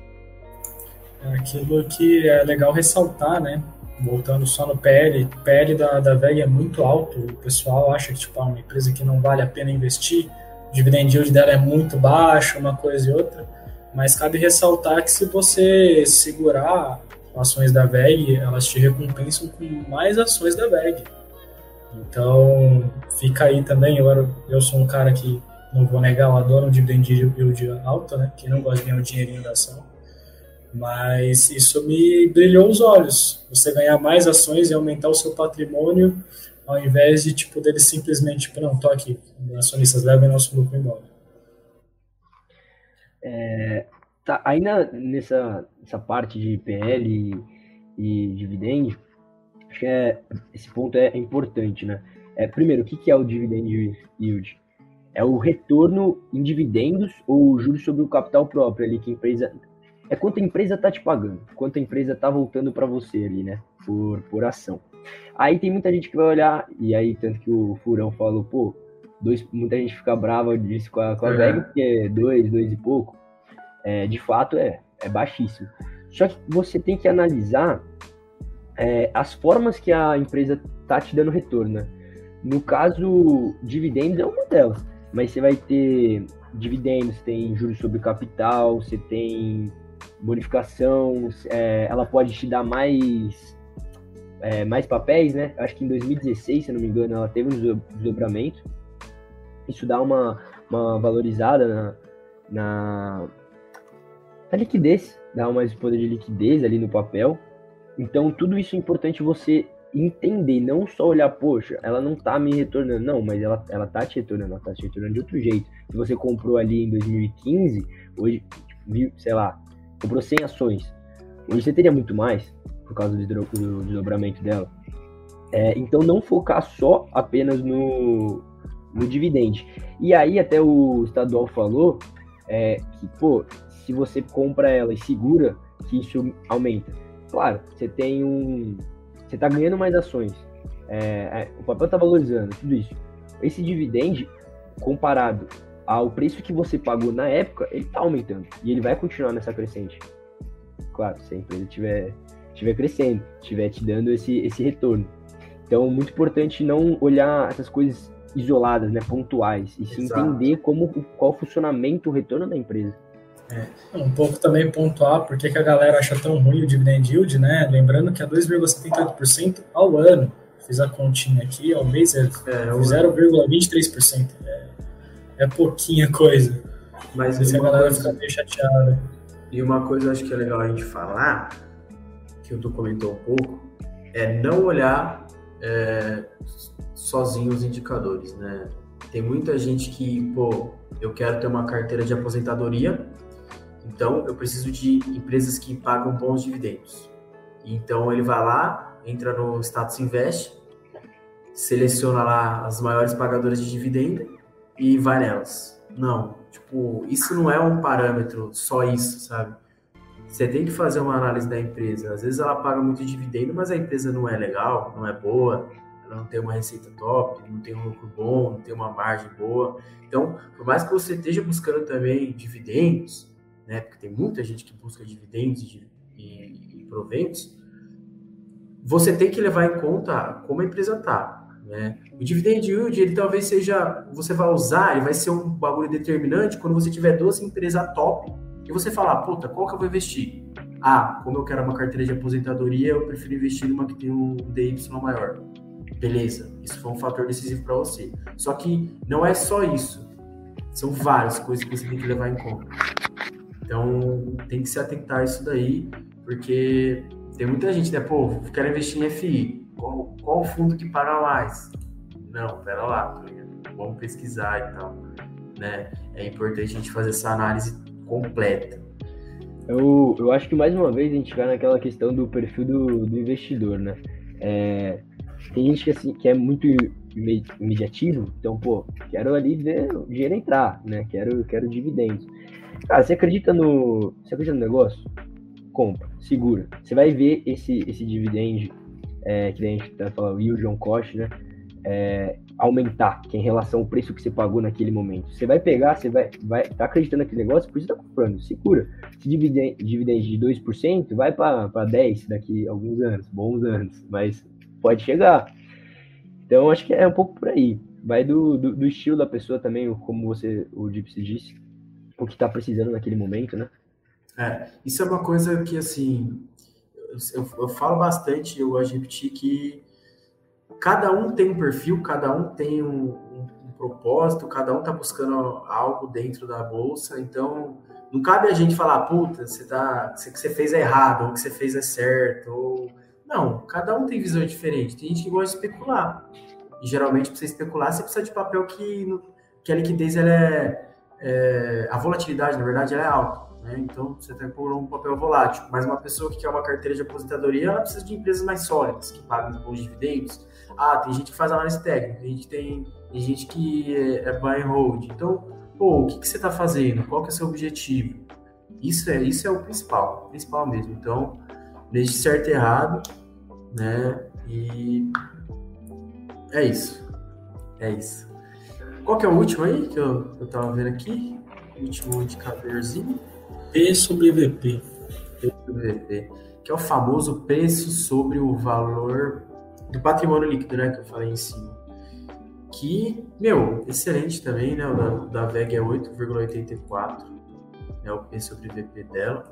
É aquilo que é legal ressaltar, né? Voltando só no PL, o PL da, da VEG é muito alto, o pessoal acha que tipo, é uma empresa que não vale a pena investir, o dividend yield dela é muito baixo, uma coisa e outra, mas cabe ressaltar que se você segurar ações da VEG, elas te recompensam com mais ações da VEG. Então, fica aí também, eu, eu sou um cara que, não vou negar, eu adoro um dividend yield alto, né? Quem não gosta de ganhar o dinheirinho da ação. Mas isso me brilhou os olhos. Você ganhar mais ações e aumentar o seu patrimônio, ao invés de tipo dele simplesmente, tipo, não, tô aqui, acionistas levem nosso lucro embora. É, tá, ainda nessa, nessa parte de PL e, e dividend, acho que é, esse ponto é importante, né? É, primeiro, o que, que é o dividend yield? É o retorno em dividendos ou juros sobre o capital próprio ali que a empresa. É quanto a empresa está te pagando, quanto a empresa está voltando para você ali, né? Por, por ação. Aí tem muita gente que vai olhar, e aí tanto que o Furão falou, pô, dois, muita gente fica brava disso com a, com a VEG, porque é dois, dois e pouco. É, de fato é, é baixíssimo. Só que você tem que analisar é, as formas que a empresa tá te dando retorno. Né? No caso, dividendos é uma delas, mas você vai ter dividendos, tem juros sobre capital, você tem bonificação, é, ela pode te dar mais é, mais papéis, né? Acho que em 2016, se não me engano, ela teve um desdobramento. Isso dá uma, uma valorizada na, na, na liquidez, dá mais poder de liquidez ali no papel. Então, tudo isso é importante você entender, não só olhar, poxa, ela não tá me retornando, não, mas ela, ela tá te retornando, ela tá te retornando de outro jeito. Se você comprou ali em 2015, hoje, sei lá, comprou 100 ações, hoje você teria muito mais, por causa do, do desdobramento dela. É, então, não focar só apenas no, no dividend. E aí, até o estadual falou é, que, pô, se você compra ela e segura, que isso aumenta. Claro, você tem um. Você está ganhando mais ações. É, é, o papel está valorizando, tudo isso. Esse dividend, comparado ao preço que você pagou na época, ele está aumentando. E ele vai continuar nessa crescente. Claro, se a empresa estiver tiver crescendo, estiver te dando esse, esse retorno. Então, muito importante não olhar essas coisas isoladas, né, pontuais, e se entender como, qual o funcionamento, o retorno da empresa. É. Um pouco também pontuar por que a galera acha tão ruim o dividend yield, né? Lembrando que é 2,78% ao ano. Fiz a continha aqui, ao mês é, é 0,23%. É, é pouquinha coisa. Mas a galera coisa, fica meio chateada. E uma coisa acho que é legal a gente falar, que o Tu comentou um pouco, é não olhar é, sozinho os indicadores, né? Tem muita gente que, pô, eu quero ter uma carteira de aposentadoria, então eu preciso de empresas que pagam bons dividendos. Então ele vai lá, entra no Status Invest, seleciona lá as maiores pagadoras de dividendo e vai nelas. Não, tipo, isso não é um parâmetro só isso, sabe? Você tem que fazer uma análise da empresa. Às vezes ela paga muito dividendo, mas a empresa não é legal, não é boa, ela não tem uma receita top, não tem um lucro bom, não tem uma margem boa. Então, por mais que você esteja buscando também dividendos, né? Porque tem muita gente que busca dividendos e, e, e proventos. Você tem que levar em conta como a empresa tá, né? O dividend yield, ele talvez seja, você vai usar, ele vai ser um bagulho determinante quando você tiver duas empresas top e você falar, puta, qual que eu vou investir? Ah, como eu quero uma carteira de aposentadoria, eu prefiro investir numa que tem um DY maior. Beleza, isso foi um fator decisivo para você. Só que não é só isso. São várias coisas que você tem que levar em conta. Então, tem que se atentar a isso daí, porque tem muita gente, né? Pô, quero investir em FI. Qual, qual fundo que paga mais? Não, pera lá, vamos pesquisar e tal. Né? É importante a gente fazer essa análise completa. Eu, eu acho que mais uma vez a gente vai naquela questão do perfil do, do investidor, né? É, tem gente que, assim, que é muito imediativo, então, pô, quero ali ver o dinheiro entrar, né? Quero, quero dividendos. Cara, você acredita no. Você acredita no negócio? Compra, segura. Você vai ver esse, esse dividend é, que a gente tá falando, o on cost, né? É, aumentar, que é em relação ao preço que você pagou naquele momento. Você vai pegar, você vai, vai tá acreditando naquele negócio, por isso tá comprando, segura. Se dividend, dividend de 2%, vai para 10% daqui a alguns anos, bons anos, mas pode chegar. Então, acho que é um pouco por aí. Vai do, do, do estilo da pessoa também, como você, o Gypsy disse o que está precisando naquele momento, né? É, isso é uma coisa que, assim, eu, eu falo bastante, eu gosto repetir que cada um tem um perfil, cada um tem um, um, um propósito, cada um está buscando algo dentro da bolsa, então não cabe a gente falar, puta, você tá, o que você fez é errado, ou o que você fez é certo, ou... Não, cada um tem visão diferente. Tem gente que gosta de especular. E geralmente, para você especular, você precisa de papel que, que a liquidez ela é, é, a volatilidade, na verdade, é alta. Né? Então, você tem por um papel volátil. Mas uma pessoa que quer uma carteira de aposentadoria, ela precisa de empresas mais sólidas, que pagam bons dividendos. Ah, tem gente que faz análise técnica, tem gente, tem, tem gente que é, é buy and hold. Então, pô, o que, que você está fazendo? Qual que é o seu objetivo? Isso é, isso é o principal, principal mesmo. Então, desde certo e errado, né? E é isso. É isso. Qual que é o último aí que eu, eu tava vendo aqui? O último indicadorzinho. P sobre VP. P sobre VP. Que é o famoso preço sobre o valor do patrimônio líquido, né? Que eu falei em cima. Que, meu, excelente também, né? O da, da VEG é 8,84. Né, o P sobre VP dela.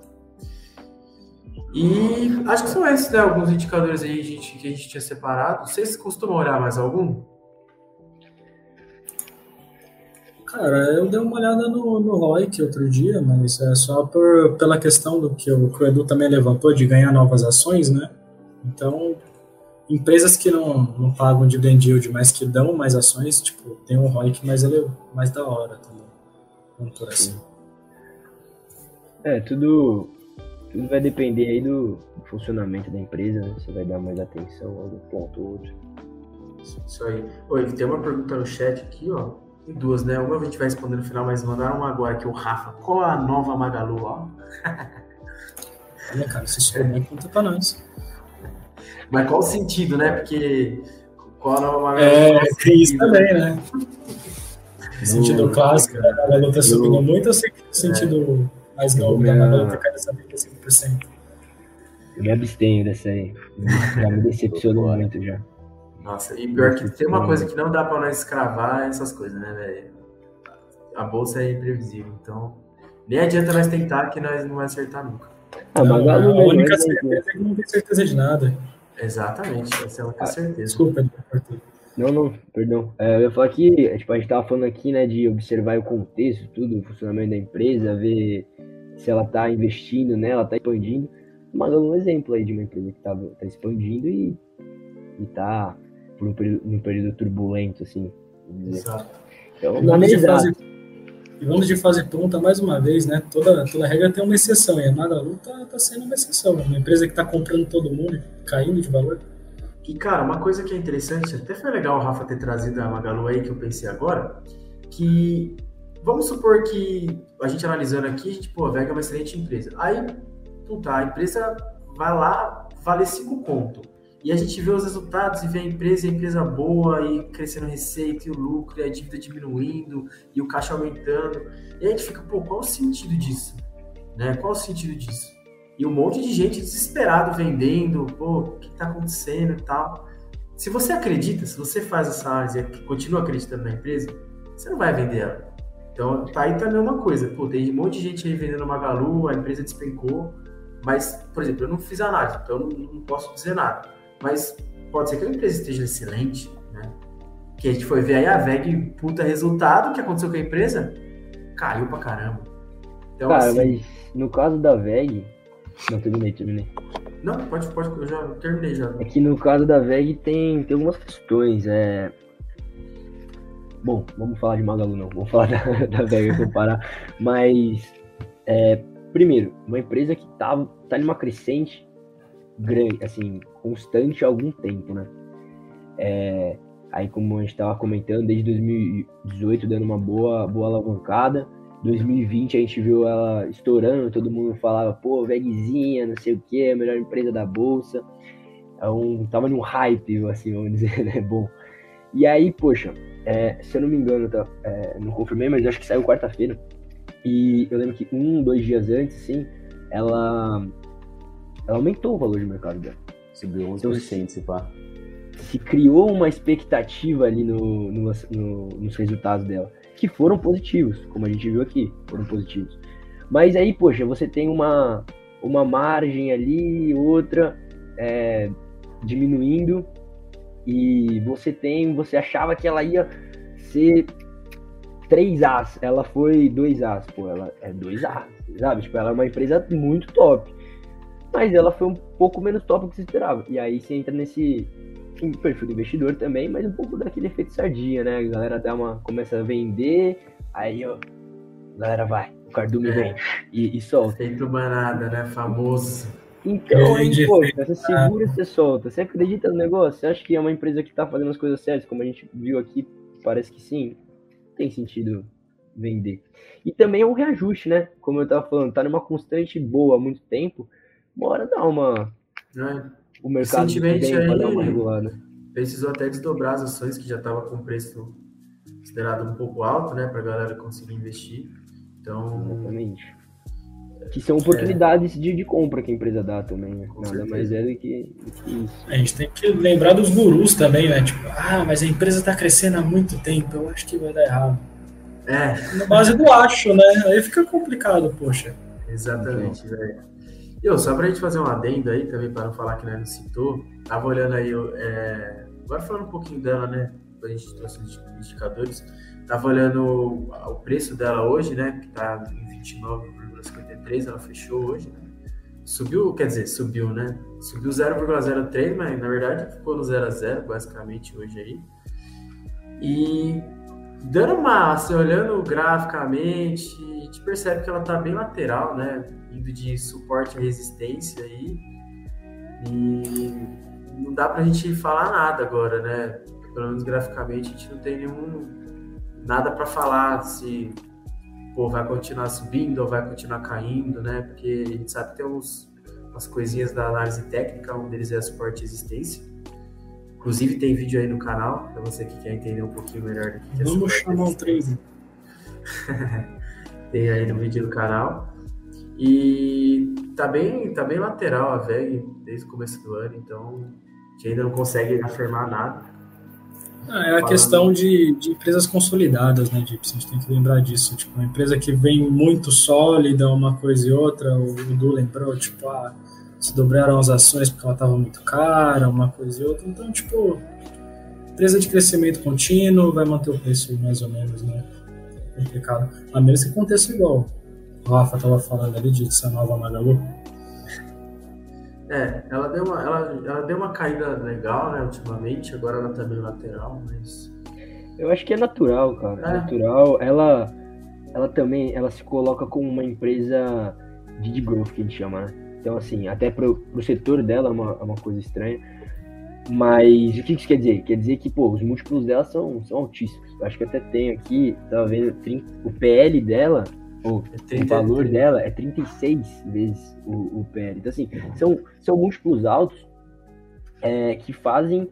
E acho que são esses, né? Alguns indicadores aí gente, que a gente tinha separado. Vocês costumam olhar mais algum? Cara, eu dei uma olhada no, no ROIC outro dia, mas é só por, pela questão do que o, que o Edu também levantou de ganhar novas ações, né? Então, empresas que não, não pagam dividend yield, mas que dão mais ações, tipo, tem um ROIC mais, mais da hora também. Vamos por assim. É, tudo, tudo vai depender aí do funcionamento da empresa, né? Você vai dar mais atenção a algum ponto ou outro. Isso aí. Oi, tem uma pergunta no chat aqui, ó duas, né? Uma a gente vai responder no final, mas mandaram uma agora aqui, o Rafa. Qual a nova Magalu, ó? Olha, cara, se souber, conta pra nós. Mas qual o sentido, né? Porque qual a nova Magalu? É, tem isso também, né? sentido no... clássico, né? A Magalu tá subindo eu... muito, eu sei que no sentido é. mais novo da Magalu tá caindo essa 25%. Eu me abstenho dessa aí. Já me decepcionou muito já. Nossa, e pior que tem uma coisa que não dá para nós escravar essas coisas, né, velho? A bolsa é imprevisível, então nem adianta nós tentar que nós não vamos acertar nunca. Ah, não, a única certeza é que não tem certeza de nada. Exatamente, essa é a única ah, certeza. Desculpa, não, não, perdão. É, eu ia falar que tipo, a gente tava falando aqui, né, de observar o contexto, tudo, o funcionamento da empresa, ver se ela tá investindo, né, ela tá expandindo. Mas um exemplo aí de uma empresa que tá, tá expandindo e, e tá por um período, num período turbulento, assim. Exato. Então, vamos de, fase, vamos de fase pronta mais uma vez, né? Toda, toda regra tem uma exceção, e a Magalu tá, tá sendo uma exceção. Uma empresa que tá comprando todo mundo, caindo de valor. E, cara, uma coisa que é interessante, até foi legal o Rafa ter trazido a Magalu aí, que eu pensei agora, que vamos supor que a gente analisando aqui, a gente, pô, a Vega é uma excelente empresa. Aí, puta, a empresa vai lá, vale 5 conto. E a gente vê os resultados e vê a empresa, a empresa boa, e crescendo receita e o lucro, e a dívida diminuindo, e o caixa aumentando. E a gente fica, pô, qual o sentido disso? Né? Qual o sentido disso? E um monte de gente desesperado vendendo, pô, o que está acontecendo e tal. Se você acredita, se você faz essa análise e continua acreditando na empresa, você não vai vender ela. Então, tá aí também uma coisa. Pô, tem um monte de gente aí vendendo Magalu, a empresa despencou, mas, por exemplo, eu não fiz análise, então eu não, não posso dizer nada. Mas pode ser que a empresa esteja excelente, né? Que a gente foi ver aí a VEG, puta resultado, o que aconteceu com a empresa? Caiu pra caramba. Então, Cara, assim... mas no caso da VEG. Não, terminei, terminei. Não, pode, pode, eu já terminei já. É que no caso da VEG tem, tem algumas questões, é. Bom, vamos falar de Magalu não, vamos falar da, da VEG comparar. Mas, é, primeiro, uma empresa que tá, tá numa crescente grande, assim, constante há algum tempo, né? É, aí, como a gente estava comentando, desde 2018 dando uma boa, boa alavancada. 2020 a gente viu ela estourando, todo mundo falava, pô, Vegzinha, não sei o que, a melhor empresa da bolsa. Então, tava num hype, assim, vamos dizer, né? Bom. E aí, poxa, é, se eu não me engano, tá, é, não confirmei, mas acho que saiu quarta-feira. E eu lembro que um, dois dias antes, assim, ela ela aumentou o valor de mercado dela. Subiu 11%, então, se pá. Se criou uma expectativa ali no, no, no, nos resultados dela, que foram positivos, como a gente viu aqui, foram positivos. Mas aí, poxa, você tem uma, uma margem ali, outra é, diminuindo, e você tem, você achava que ela ia ser 3 As, ela foi 2 As, pô, ela é 2 As, sabe? Tipo, ela é uma empresa muito top mas ela foi um pouco menos top do que se esperava. E aí você entra nesse perfil do investidor também, mas um pouco daquele efeito sardinha, né? A galera dá uma, começa a vender, aí ó, a galera vai, O cardume é. vem e, e solta. Feito manada, né? Famoso. Então, aí, poxa, você segura e você solta. Você acredita no negócio? Você acha que é uma empresa que tá fazendo as coisas certas, como a gente viu aqui? Parece que sim. Tem sentido vender. E também é um reajuste, né? Como eu tava falando, tá numa constante boa há muito tempo. Bora dar uma. É. O mercado Recentemente aí, dar uma regulada. Precisou até desdobrar as ações que já tava com preço considerado um pouco alto, né? Pra galera conseguir investir. Então. Exatamente. Que são oportunidades é. de, de compra que a empresa dá também, né? Nada certeza. mais é do que, do que, isso. A gente tem que lembrar dos gurus também, né? Tipo, ah, mas a empresa está crescendo há muito tempo, eu acho que vai dar errado. É. Na base do acho, né? Aí fica complicado, poxa. Exatamente, então. velho. E eu, só pra gente fazer um adendo aí também, para não falar que não citou, tava olhando aí, é... agora falando um pouquinho dela, né? A gente trouxe os indicadores. Tava olhando o preço dela hoje, né? Que tá em 29,53, ela fechou hoje, né? Subiu, quer dizer, subiu, né? Subiu 0,03, mas na verdade ficou no 0 a 0 basicamente hoje aí. E dando uma, assim, olhando graficamente, a gente percebe que ela tá bem lateral, né? Indo de suporte e resistência aí. E não dá pra gente falar nada agora, né? Pelo menos graficamente a gente não tem nenhum nada para falar se pô, vai continuar subindo ou vai continuar caindo, né? Porque a gente sabe que tem uns, umas coisinhas da análise técnica, um deles é suporte e resistência. Inclusive tem vídeo aí no canal, para você que quer entender um pouquinho melhor do que é Vamos chamar o trade. tem aí no vídeo do canal. E tá bem, tá bem lateral a VEG desde o começo do ano, então a gente ainda não consegue afirmar nada. Ah, é a questão de, de, empresas consolidadas, né, Gipsy? A gente tem que lembrar disso. Tipo, uma empresa que vem muito sólida, uma coisa e outra, o, o Du lembrou, tipo, ah, se dobraram as ações porque ela estava muito cara, uma coisa e outra. Então, tipo, empresa de crescimento contínuo vai manter o preço mais ou menos, né? É complicado. A menos que aconteça igual. O Rafa estava falando ali de essa nova Magalu. É, ela deu uma, ela, ela deu uma caída legal, né, ultimamente, agora ela tá meio lateral, mas. Eu acho que é natural, cara. É. Natural. Ela, ela também ela se coloca como uma empresa de growth, que a gente chama, né? Então, assim, até pro, pro setor dela é uma, é uma coisa estranha. Mas o que isso quer dizer? Quer dizer que, pô, os múltiplos dela são, são altíssimos. Acho que até tem aqui, tava vendo, o PL dela, ou é o valor dela é 36 vezes o, o PL. Então, assim, são, são múltiplos altos é, que fazem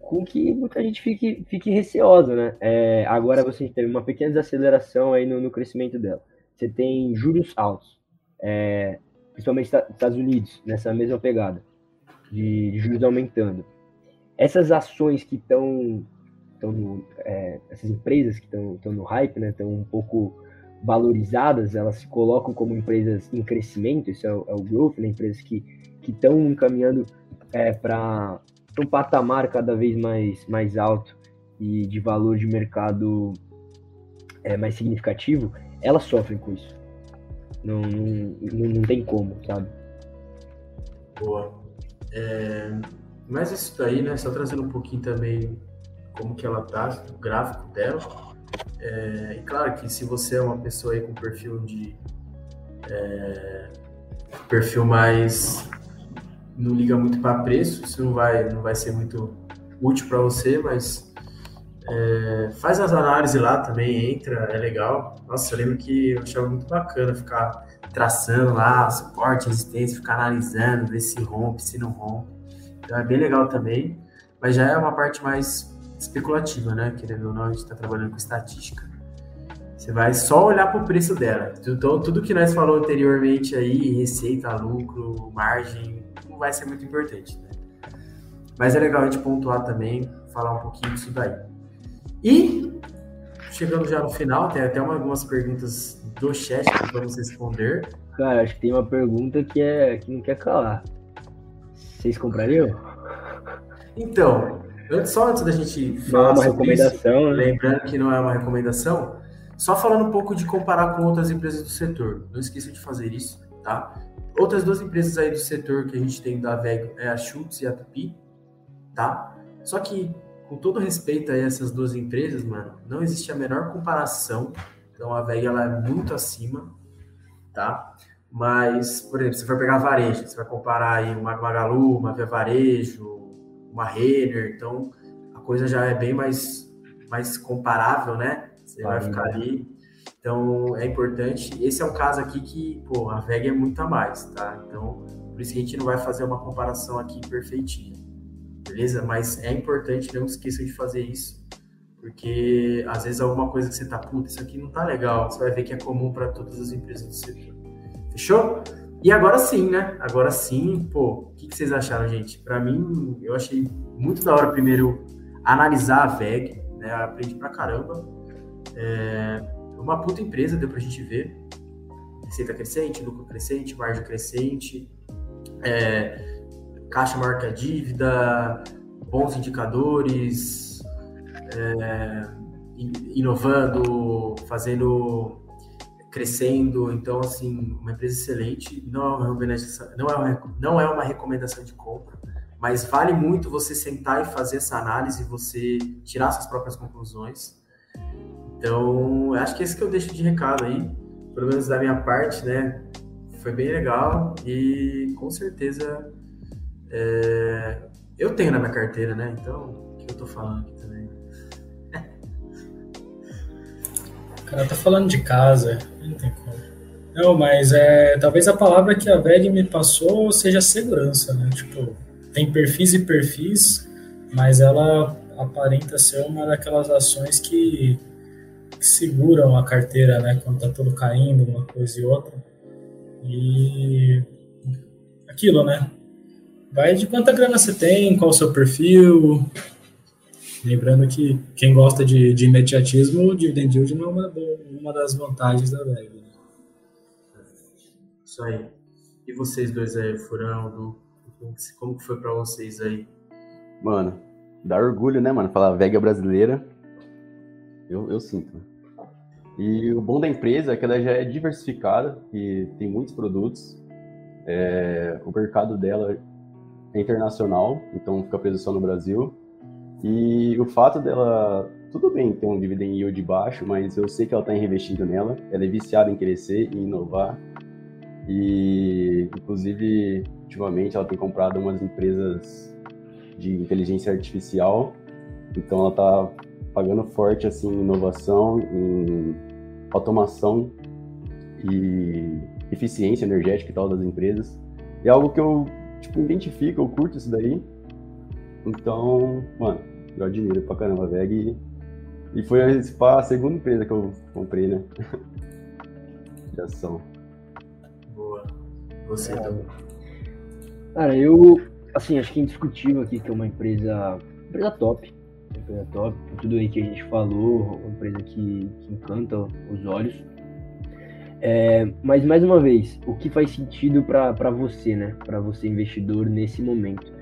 com que muita gente fique, fique receosa, né? É, agora você tem uma pequena desaceleração aí no, no crescimento dela. Você tem juros altos. É, principalmente Estados Unidos, nessa mesma pegada, de, juros aumentando. Essas ações que estão, é, essas empresas que estão no hype, né, estão um pouco valorizadas, elas se colocam como empresas em crescimento, isso é o, é o growth, né, empresas que estão encaminhando é, para um patamar cada vez mais, mais alto e de valor de mercado é, mais significativo, elas sofrem com isso. Não, não, não tem como, sabe? Boa. É, mas isso daí, né? Só trazendo um pouquinho também como que ela tá, o gráfico dela. É, e claro que se você é uma pessoa aí com perfil de é, perfil mais não liga muito para preço, isso não vai não vai ser muito útil para você, mas é, faz as análises lá também, entra, é legal. Nossa, eu lembro que eu achava muito bacana ficar traçando lá suporte, resistência, ficar analisando, ver se rompe, se não rompe. Então é bem legal também, mas já é uma parte mais especulativa, né? Querendo ou não, a gente está trabalhando com estatística. Você vai só olhar para o preço dela. Então, tudo que nós falou anteriormente aí, receita, lucro, margem, não vai ser muito importante. Né? Mas é legal a gente pontuar também, falar um pouquinho disso daí. E chegando já no final, tem até uma, algumas perguntas do chat que vamos responder. Cara, acho que tem uma pergunta que é que não quer calar. Vocês comprariam? Então, antes, só antes da gente falar não é uma recomendação, isso, né? lembrando que não é uma recomendação, só falando um pouco de comparar com outras empresas do setor. Não esqueça de fazer isso, tá? Outras duas empresas aí do setor que a gente tem da VEG é a Schultz e a Tupi, tá? Só que com todo respeito a essas duas empresas, mano, não existe a menor comparação Então a VEG ela é muito acima, tá? Mas, por exemplo, se for pegar varejo, você vai comparar aí uma Magalu, uma Via Varejo, uma Renner, então a coisa já é bem mais, mais comparável, né? Você vai ficar ali. Então é importante. Esse é um caso aqui que, pô, a VEG é muito a mais, tá? Então, por isso que a gente não vai fazer uma comparação aqui perfeitinha. Beleza? Mas é importante, não esqueça de fazer isso. Porque às vezes alguma coisa que você tá, puta, isso aqui não tá legal, você vai ver que é comum para todas as empresas do setor. Fechou? E agora sim, né? Agora sim, pô, o que, que vocês acharam, gente? Para mim, eu achei muito da hora primeiro analisar a VEG, né? Aprendi pra caramba. É uma puta empresa, deu pra gente ver. Receita crescente, lucro crescente, margem crescente, é, caixa maior que a dívida, bons indicadores, é, inovando, fazendo crescendo. Então, assim, uma empresa excelente. Não é uma, não é uma, não é uma recomendação de compra, mas vale muito você sentar e fazer essa análise, você tirar suas próprias conclusões. Então, acho que esse que eu deixo de recado aí, pelo menos da minha parte, né? Foi bem legal e com certeza é, eu tenho na minha carteira, né? Então, o que eu tô falando aqui também? O cara tá falando de casa, não tem como. Não, mas é, talvez a palavra que a VEG me passou seja segurança, né? Tipo, tem perfis e perfis, mas ela aparenta ser uma daquelas ações que seguram a carteira, né? Quando tá tudo caindo, uma coisa e outra. E aquilo, né? Vai de quanta grana você tem, qual o seu perfil, Lembrando que quem gosta de, de imediatismo, o dividend yield não é uma, uma das vantagens da VEG. Né? Isso aí. E vocês dois aí, Furão, do, como que foi para vocês aí? Mano, dá orgulho, né, mano? Falar VEG é brasileira. Eu, eu sinto. E o bom da empresa é que ela já é diversificada e tem muitos produtos. É, o mercado dela é internacional, então fica preso só no Brasil. E o fato dela, tudo bem ter um dividend yield baixo, mas eu sei que ela está reinvestindo nela, ela é viciada em crescer e inovar. E, inclusive, ultimamente ela tem comprado umas empresas de inteligência artificial, então ela está pagando forte assim em inovação, em automação e eficiência energética e tal das empresas. É algo que eu tipo identifico, eu curto isso daí. Então, mano, eu admiro pra caramba a VEG. E, e foi a segunda empresa que eu comprei, né? De ação. Boa. Você é. também. Cara, eu, assim, acho que é indiscutível aqui que é uma empresa, empresa top. Uma empresa top, por tudo aí que a gente falou, uma empresa que, que encanta os olhos. É, mas mais uma vez, o que faz sentido para você, né? Para você investidor nesse momento?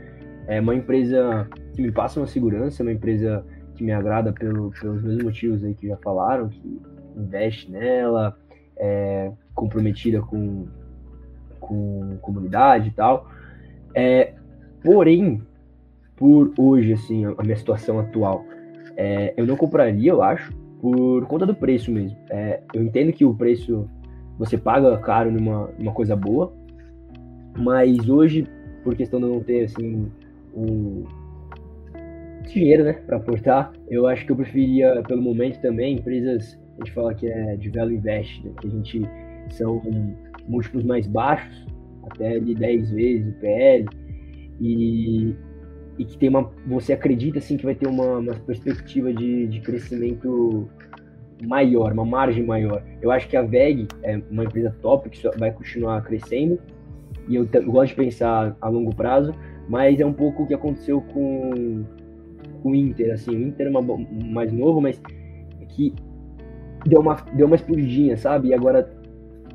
É uma empresa que me passa uma segurança, uma empresa que me agrada pelo, pelos mesmos motivos aí que já falaram, que investe nela, é comprometida com, com comunidade e tal. É, porém, por hoje, assim, a minha situação atual, é, eu não compraria, eu acho, por conta do preço mesmo. É, eu entendo que o preço você paga caro numa, numa coisa boa, mas hoje, por questão de não ter assim um dinheiro, né, para aportar. Eu acho que eu preferia, pelo momento também, empresas, a gente fala que é de value invest, né, que a gente são múltiplos mais baixos, até de 10 vezes o PL, e, e que tem uma, você acredita assim que vai ter uma, uma perspectiva de, de crescimento maior, uma margem maior. Eu acho que a VEG é uma empresa top que vai continuar crescendo, e eu, eu gosto de pensar a longo prazo, mas é um pouco o que aconteceu com, com o Inter, assim, o Inter é uma, mais novo, mas que deu uma, deu uma explodidinha, sabe? E agora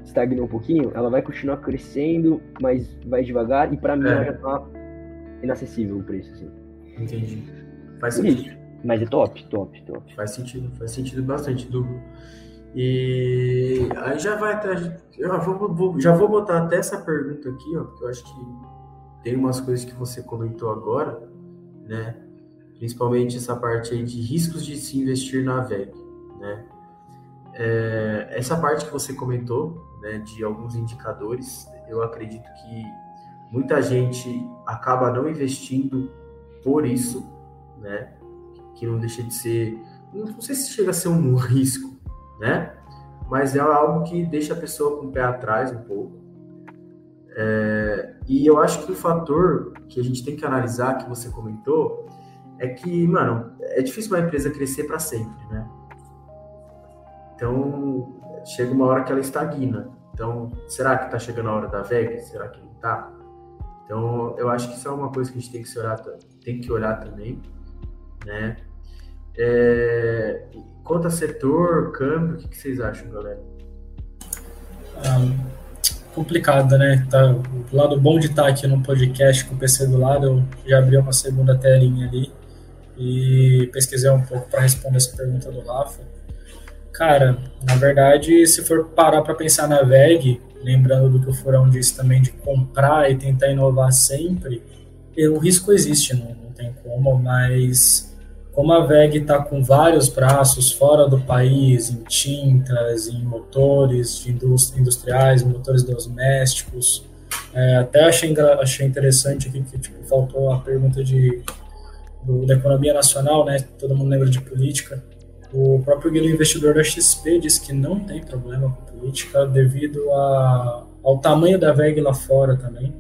estagnou um pouquinho, ela vai continuar crescendo, mas vai devagar, e para mim é. ela já tá inacessível o preço, assim. Entendi. Faz sentido. Mas é top, top, top. Faz sentido, faz sentido bastante, do E aí já vai. Eu já vou, vou, já vou botar até essa pergunta aqui, ó, porque eu acho que tem umas coisas que você comentou agora, né? Principalmente essa parte aí de riscos de se investir na VEG, né? é, essa parte que você comentou, né, de alguns indicadores, eu acredito que muita gente acaba não investindo por isso, né, que não deixa de ser, não sei se chega a ser um risco, né, mas é algo que deixa a pessoa com o pé atrás um pouco. É, e eu acho que o fator que a gente tem que analisar, que você comentou, é que, mano, é difícil uma empresa crescer para sempre, né? Então, chega uma hora que ela estagna. Então, será que está chegando a hora da VEG? Será que não está? Então, eu acho que isso é uma coisa que a gente tem que olhar, tem que olhar também, né? É, quanto a setor, câmbio, o que, que vocês acham, galera? Um, complicado, né? Tá, o lado bom de estar aqui no podcast com o PC do lado, eu já abri uma segunda telinha ali e pesquisei um pouco para responder essa pergunta do Rafa. Cara, na verdade, se for parar para pensar na VEG, lembrando do que o Furão disse também de comprar e tentar inovar sempre, o risco existe, não, não tem como, mas como a VEG está com vários braços fora do país, em tintas, em motores industriais, motores domésticos, é, até achei, achei interessante aqui que tipo, faltou a pergunta de, do, da economia nacional, né? Todo mundo lembra de política. O próprio guia investidor da XP diz que não tem problema com política devido a, ao tamanho da VEG lá fora também.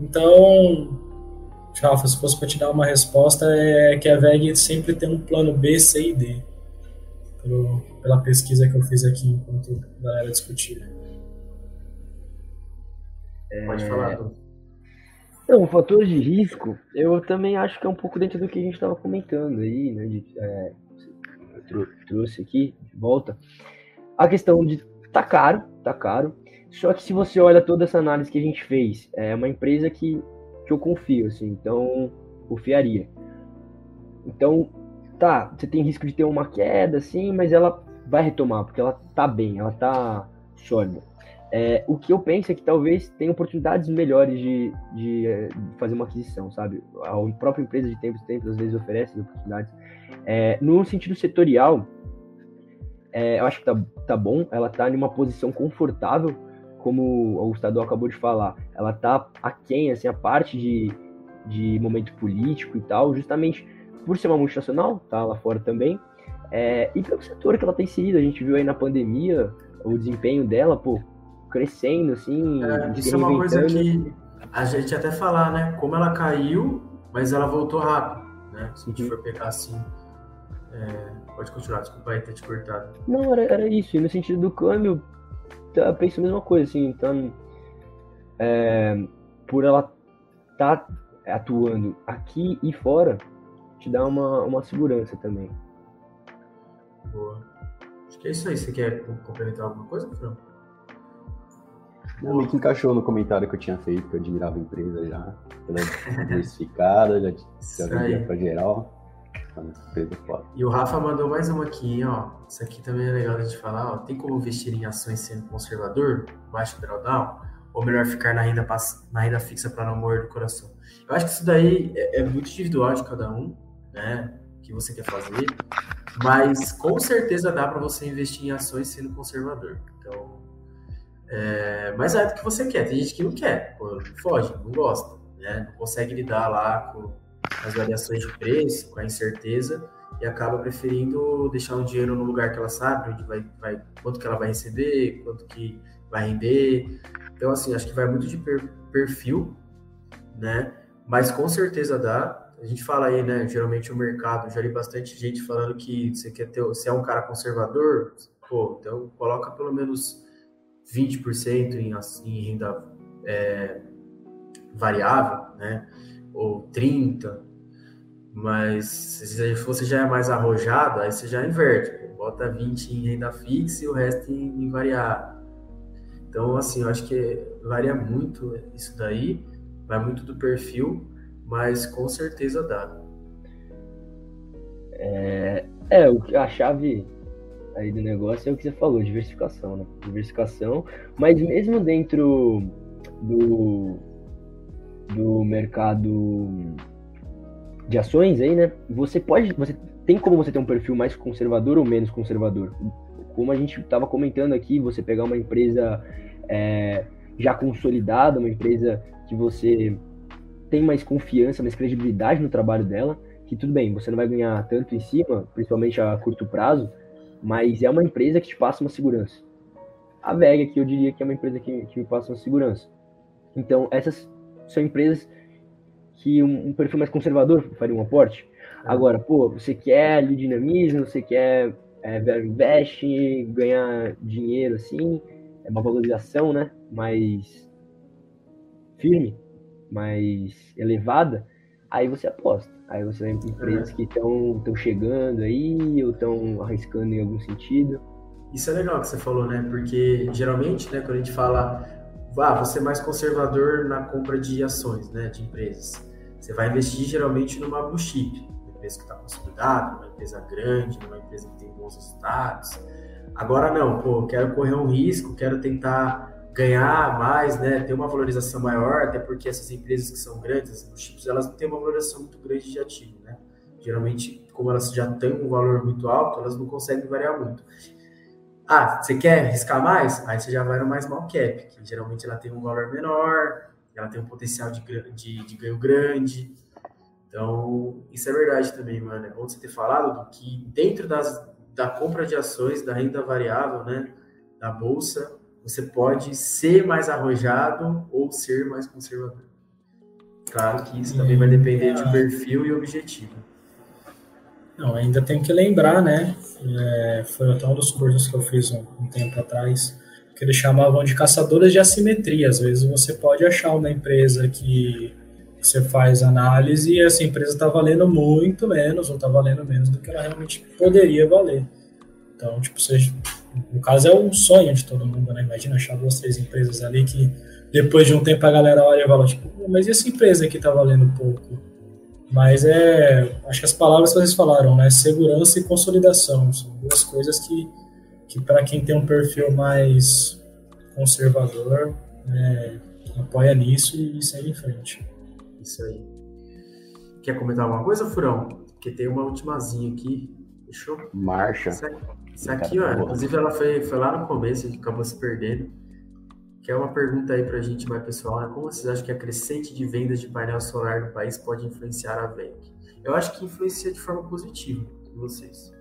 Então, Rafa, se fosse para te dar uma resposta, é que a VEG sempre tem um plano B, C e D. Pelo, pela pesquisa que eu fiz aqui enquanto a galera discutia. É... Pode falar. Não, o fator de risco, eu também acho que é um pouco dentro do que a gente estava comentando aí, né? De, é, trouxe aqui de volta. A questão de tá caro, tá caro. Só que se você olha toda essa análise que a gente fez, é uma empresa que, que eu confio, assim, então confiaria. Então, tá, você tem risco de ter uma queda, assim, mas ela vai retomar, porque ela tá bem, ela tá sólida. É, o que eu penso é que talvez tenha oportunidades melhores de, de, de, é, fazer uma aquisição, sabe? A própria empresa de tempos em tempos às vezes oferece oportunidades. É, no sentido setorial, é, eu acho que tá, tá bom, ela tá em uma posição confortável, como o Estadão acabou de falar. Ela tá aquém, assim, a parte de, de momento político e tal, justamente por ser uma multinacional, tá lá fora também, é, e pelo setor que ela tem inserido. A gente viu aí na pandemia o desempenho dela, pô, crescendo, assim. É, isso é uma coisa que a gente até falar, né? Como ela caiu, mas ela voltou rápido, né? Se a gente uhum. for pegar assim. É, pode continuar, desculpa aí ter te cortado. Não, era, era isso. E no sentido do câmbio, tá, eu penso a mesma coisa, assim. Então, é, por ela estar tá atuando aqui e fora, te dá uma, uma segurança também. Boa. Acho que é isso aí. Você quer complementar alguma coisa, Fran? Não, meio que encaixou no comentário que eu tinha feito, que eu admirava a empresa já. Ela é diversificada, já, já vendia pra geral. E o Rafa mandou mais uma aqui, ó. Isso aqui também é legal de gente falar, ó. Tem como investir em ações sendo conservador, baixo drawdown? Ou melhor ficar na renda, na renda fixa para não morrer do coração? Eu acho que isso daí é, é muito individual de cada um, né? que você quer fazer, mas com certeza dá para você investir em ações sendo conservador. Então, é, mas é do que você quer. Tem gente que não quer, foge, não gosta, né? Não consegue lidar lá com as variações de preço, com a incerteza e acaba preferindo deixar o dinheiro no lugar que ela sabe, onde vai, vai quanto que ela vai receber, quanto que vai render. Então, assim, acho que vai muito de perfil, né? Mas com certeza dá. A gente fala aí, né? Geralmente o mercado, já li bastante gente falando que você quer ter, se é um cara conservador, pô, então coloca pelo menos 20% em, em renda é, variável, né? Ou 30%, mas se você já é mais arrojado, aí você já inverte, bota 20 em renda fixa e o resto em, em variável. Então, assim, eu acho que varia muito isso daí, vai muito do perfil, mas com certeza dá. É, é o que a chave aí do negócio é o que você falou, diversificação, né? Diversificação, mas mesmo dentro do, do mercado de ações aí, né? Você pode, você tem como você ter um perfil mais conservador ou menos conservador? como a gente estava comentando aqui, você pegar uma empresa é, já consolidada, uma empresa que você tem mais confiança, mais credibilidade no trabalho dela, que tudo bem, você não vai ganhar tanto em cima, principalmente a curto prazo, mas é uma empresa que te passa uma segurança. A VEG aqui eu diria que é uma empresa que, que me passa uma segurança. Então, essas são empresas que um, um perfil mais conservador faria um aporte. É. Agora, pô, você quer ali dinamismo, você quer é, invest, ganhar dinheiro assim, é uma valorização, né? Mais firme, mais elevada, aí você aposta. Aí você vai em empresas é. que estão chegando aí ou estão arriscando em algum sentido. Isso é legal que você falou, né? Porque geralmente, né, quando a gente fala, ah, você é mais conservador na compra de ações, né, de empresas. Você vai investir geralmente numa blue chip, uma empresa que está consolidada, uma empresa grande, numa empresa que tem bons resultados. Agora não, pô, quero correr um risco, quero tentar ganhar mais, né, ter uma valorização maior, até porque essas empresas que são grandes, as blue chips, elas não têm uma valorização muito grande de ativo, né? Geralmente, como elas já têm um valor muito alto, elas não conseguem variar muito. Ah, você quer riscar mais? Aí você já vai no mais small cap, que geralmente ela tem um valor menor, ela tem um potencial de, de, de ganho grande. Então, isso é verdade também, mano. É bom você ter falado do que dentro das, da compra de ações, da renda variável, né, da bolsa, você pode ser mais arrojado ou ser mais conservador. Claro que isso também vai depender de perfil e objetivo. Não, ainda tem que lembrar, né? É, foi até um dos cursos que eu fiz um, um, tempo atrás, que eles chamavam de caçadores de assimetria. Às vezes você pode achar uma empresa que você faz análise e essa empresa está valendo muito menos ou está valendo menos do que ela realmente poderia valer. Então, tipo, você no caso é um sonho de todo mundo, né? Imagina achar duas, três empresas ali que depois de um tempo a galera olha e fala, tipo, mas e essa empresa aqui tá valendo pouco? Mas é, acho que as palavras que vocês falaram, né? Segurança e consolidação são duas coisas que, que para quem tem um perfil mais conservador, né, apoia nisso e segue em frente. Isso aí. Quer comentar alguma coisa, Furão? Porque tem uma ultimazinha aqui. Fechou? Marcha. Isso aqui, ó, inclusive ela foi, foi lá no começo, a gente acabou se perdendo. Que é uma pergunta aí pra gente mais pessoal, né? Como vocês acham que a crescente de vendas de painel solar no país pode influenciar a VEG? Eu acho que influencia de forma positiva em vocês.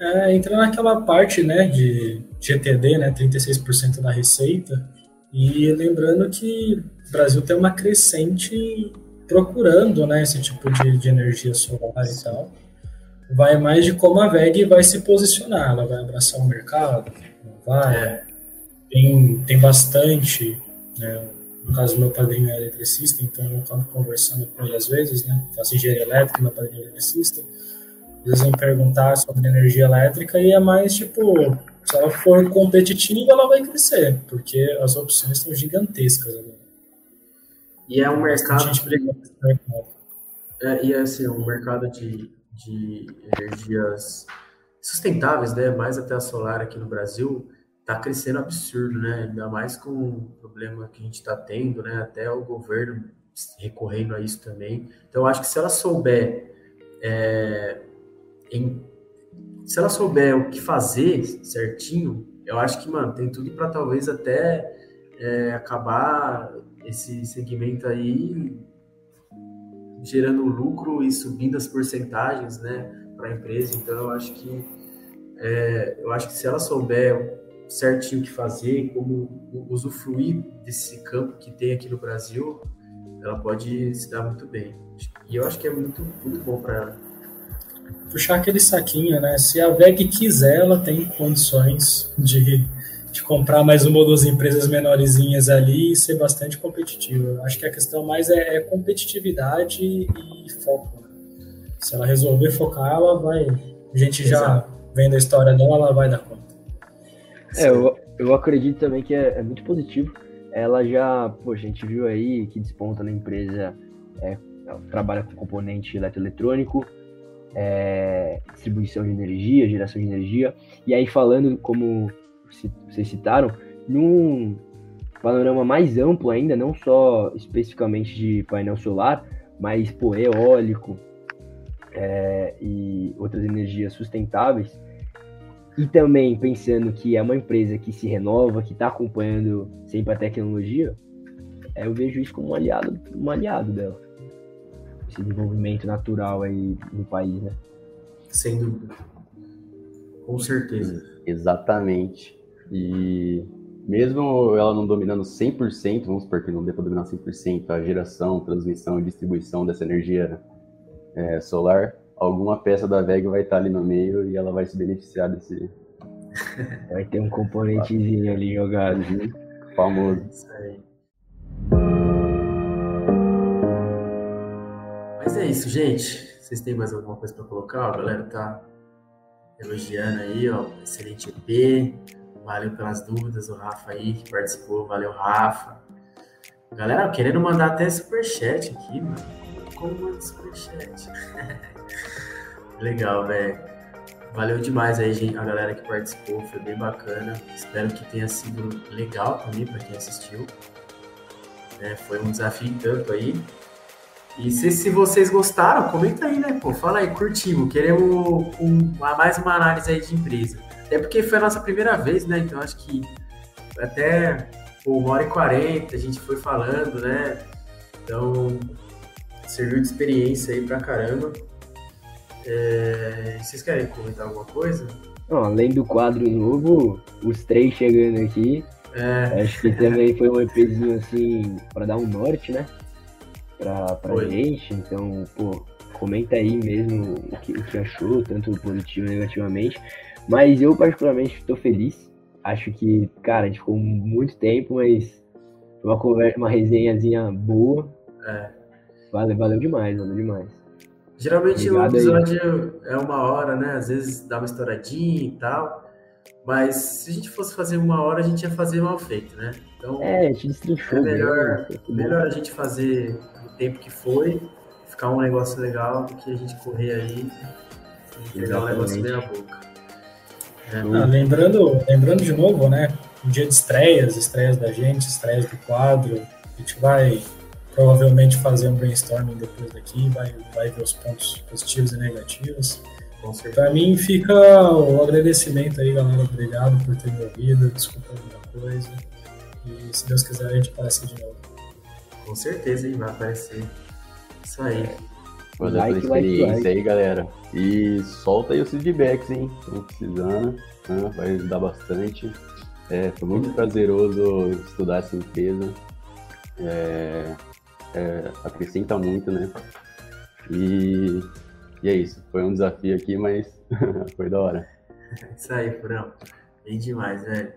É, entra naquela parte, né, de GTD, né, 36% da receita, e lembrando que o Brasil tem uma crescente procurando, né, esse tipo de, de energia solar e tal vai mais de como a VEG vai se posicionar. Ela vai abraçar o mercado? Não vai? É. Tem, tem bastante. Né? No caso, meu padrinho é eletricista, então eu acabo conversando com ele às vezes. Né? Faço engenharia elétrica, meu padrinho é eletricista. Às vezes vem perguntar sobre energia elétrica e é mais tipo: se ela for competitiva, ela vai crescer, porque as opções são gigantescas agora. E é um mercado. É, e é assim, um mercado de de energias sustentáveis, né? Mais até a solar aqui no Brasil está crescendo absurdo, né? Ainda mais com o problema que a gente está tendo, né? Até o governo recorrendo a isso também. Então, acho que se ela souber é, em, se ela souber o que fazer certinho, eu acho que, mano, tem tudo para talvez até é, acabar esse segmento aí gerando lucro e subindo as porcentagens, né, para a empresa. Então eu acho que é, eu acho que se ela souber certinho o que fazer, como usufruir desse campo que tem aqui no Brasil, ela pode se dar muito bem. E eu acho que é muito, muito bom para ela. Puxar aquele saquinho, né? Se a VEG quiser, ela tem condições de de comprar mais uma ou duas empresas menorzinhas ali e ser bastante competitivo. Acho que a questão mais é, é competitividade e foco. Né? Se ela resolver focar, ela vai. A gente já vendo a história dela, ela vai dar conta. É, eu, eu acredito também que é, é muito positivo. Ela já, pô, a gente viu aí que desponta na empresa, é, trabalha com componente eletroeletrônico, é, distribuição de energia, geração de energia. E aí falando como vocês citaram, num panorama mais amplo ainda, não só especificamente de painel solar, mas pô, eólico é, e outras energias sustentáveis, e também pensando que é uma empresa que se renova, que está acompanhando sempre a tecnologia, é, eu vejo isso como um aliado, um aliado dela. Esse desenvolvimento natural aí no país, né? Sem dúvida. Com certeza. Exatamente. E mesmo ela não dominando 100%, vamos supor que não dê para dominar 100% a geração, transmissão e distribuição dessa energia é, solar, alguma peça da VEG vai estar ali no meio e ela vai se beneficiar desse. Vai ter um componentezinho ali jogado. Famoso. Isso aí. Mas é isso, gente. Vocês têm mais alguma coisa para colocar? A galera tá elogiando aí, ó. Excelente EP. Valeu pelas dúvidas, o Rafa aí que participou. Valeu, Rafa. Galera, querendo mandar até superchat aqui, mano. Legal, velho. Valeu demais aí, gente, a galera que participou, foi bem bacana. Espero que tenha sido legal também para quem assistiu. É, foi um desafio tanto aí. E se, se vocês gostaram, comenta aí, né? Pô, fala aí, curtimos. Queremos um, mais uma análise aí de empresa. Até porque foi a nossa primeira vez, né? Então acho que até pô, uma hora e quarenta a gente foi falando, né? Então serviu de experiência aí pra caramba. É... Vocês querem comentar alguma coisa? Não, além do quadro novo, os três chegando aqui. É. Acho que também foi um EPzinho assim para dar um norte, né? Pra, pra gente. Então, pô, comenta aí mesmo o que, o que achou, tanto positivo e negativamente. Mas eu, particularmente, estou feliz. Acho que, cara, a gente ficou muito tempo, mas foi uma, conversa, uma resenhazinha boa. É. Valeu, valeu demais, valeu demais. Geralmente o Obrigado aí. episódio é uma hora, né? Às vezes dá uma estouradinha e tal. Mas se a gente fosse fazer uma hora, a gente ia fazer mal feito, né? Então É, a gente destrinchou. É melhor- né? Melhor a gente fazer o tempo que foi, ficar um negócio legal, do que a gente correr aí e pegar um negócio meia boca. É, Ah, lembrando, lembrando de novo, né? Um dia de estreias, estreias da gente, estreias do quadro. A gente vai provavelmente fazer um brainstorming depois daqui, vai, vai ver os pontos positivos e negativos. com certeza. Para mim fica o agradecimento aí, galera. Obrigado por ter me ouvido. Desculpa alguma coisa. E se Deus quiser, a gente aparece de novo. Com certeza, hein? Vai aparecer. Isso aí. Valeu Like, pela like, experiência like. aí, galera. E solta aí os feedbacks, hein? Estão precisando, né? vai ajudar bastante. É, foi muito prazeroso estudar essa empresa. É, é, acrescenta muito, né? E, e é isso. Foi um desafio aqui, mas foi da hora. Isso aí, Furão. Bem demais, velho.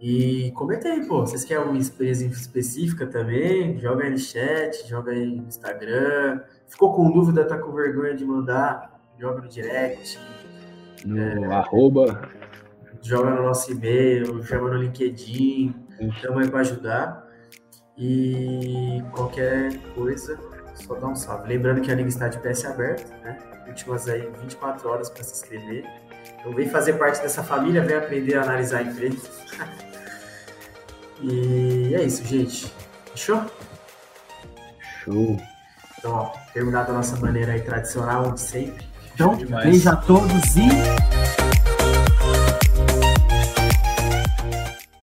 E comenta aí, pô. Vocês querem alguma empresa específica também? Joga aí no chat, joga aí no Instagram. Ficou com dúvida, tá com vergonha de mandar? Joga no direct, No arroba. joga no nosso e-mail, chama no LinkedIn. Estamos aí para ajudar. E qualquer coisa, só dá um salve. Lembrando que a liga está de PS aberta, né? Últimas aí 24 horas para se inscrever. Então vem fazer parte dessa família, vem aprender a analisar empresas. e é isso, gente. Fechou? Show. Então, ó, terminar da nossa maneira aí tradicional, de sempre. Então, beijo a todos e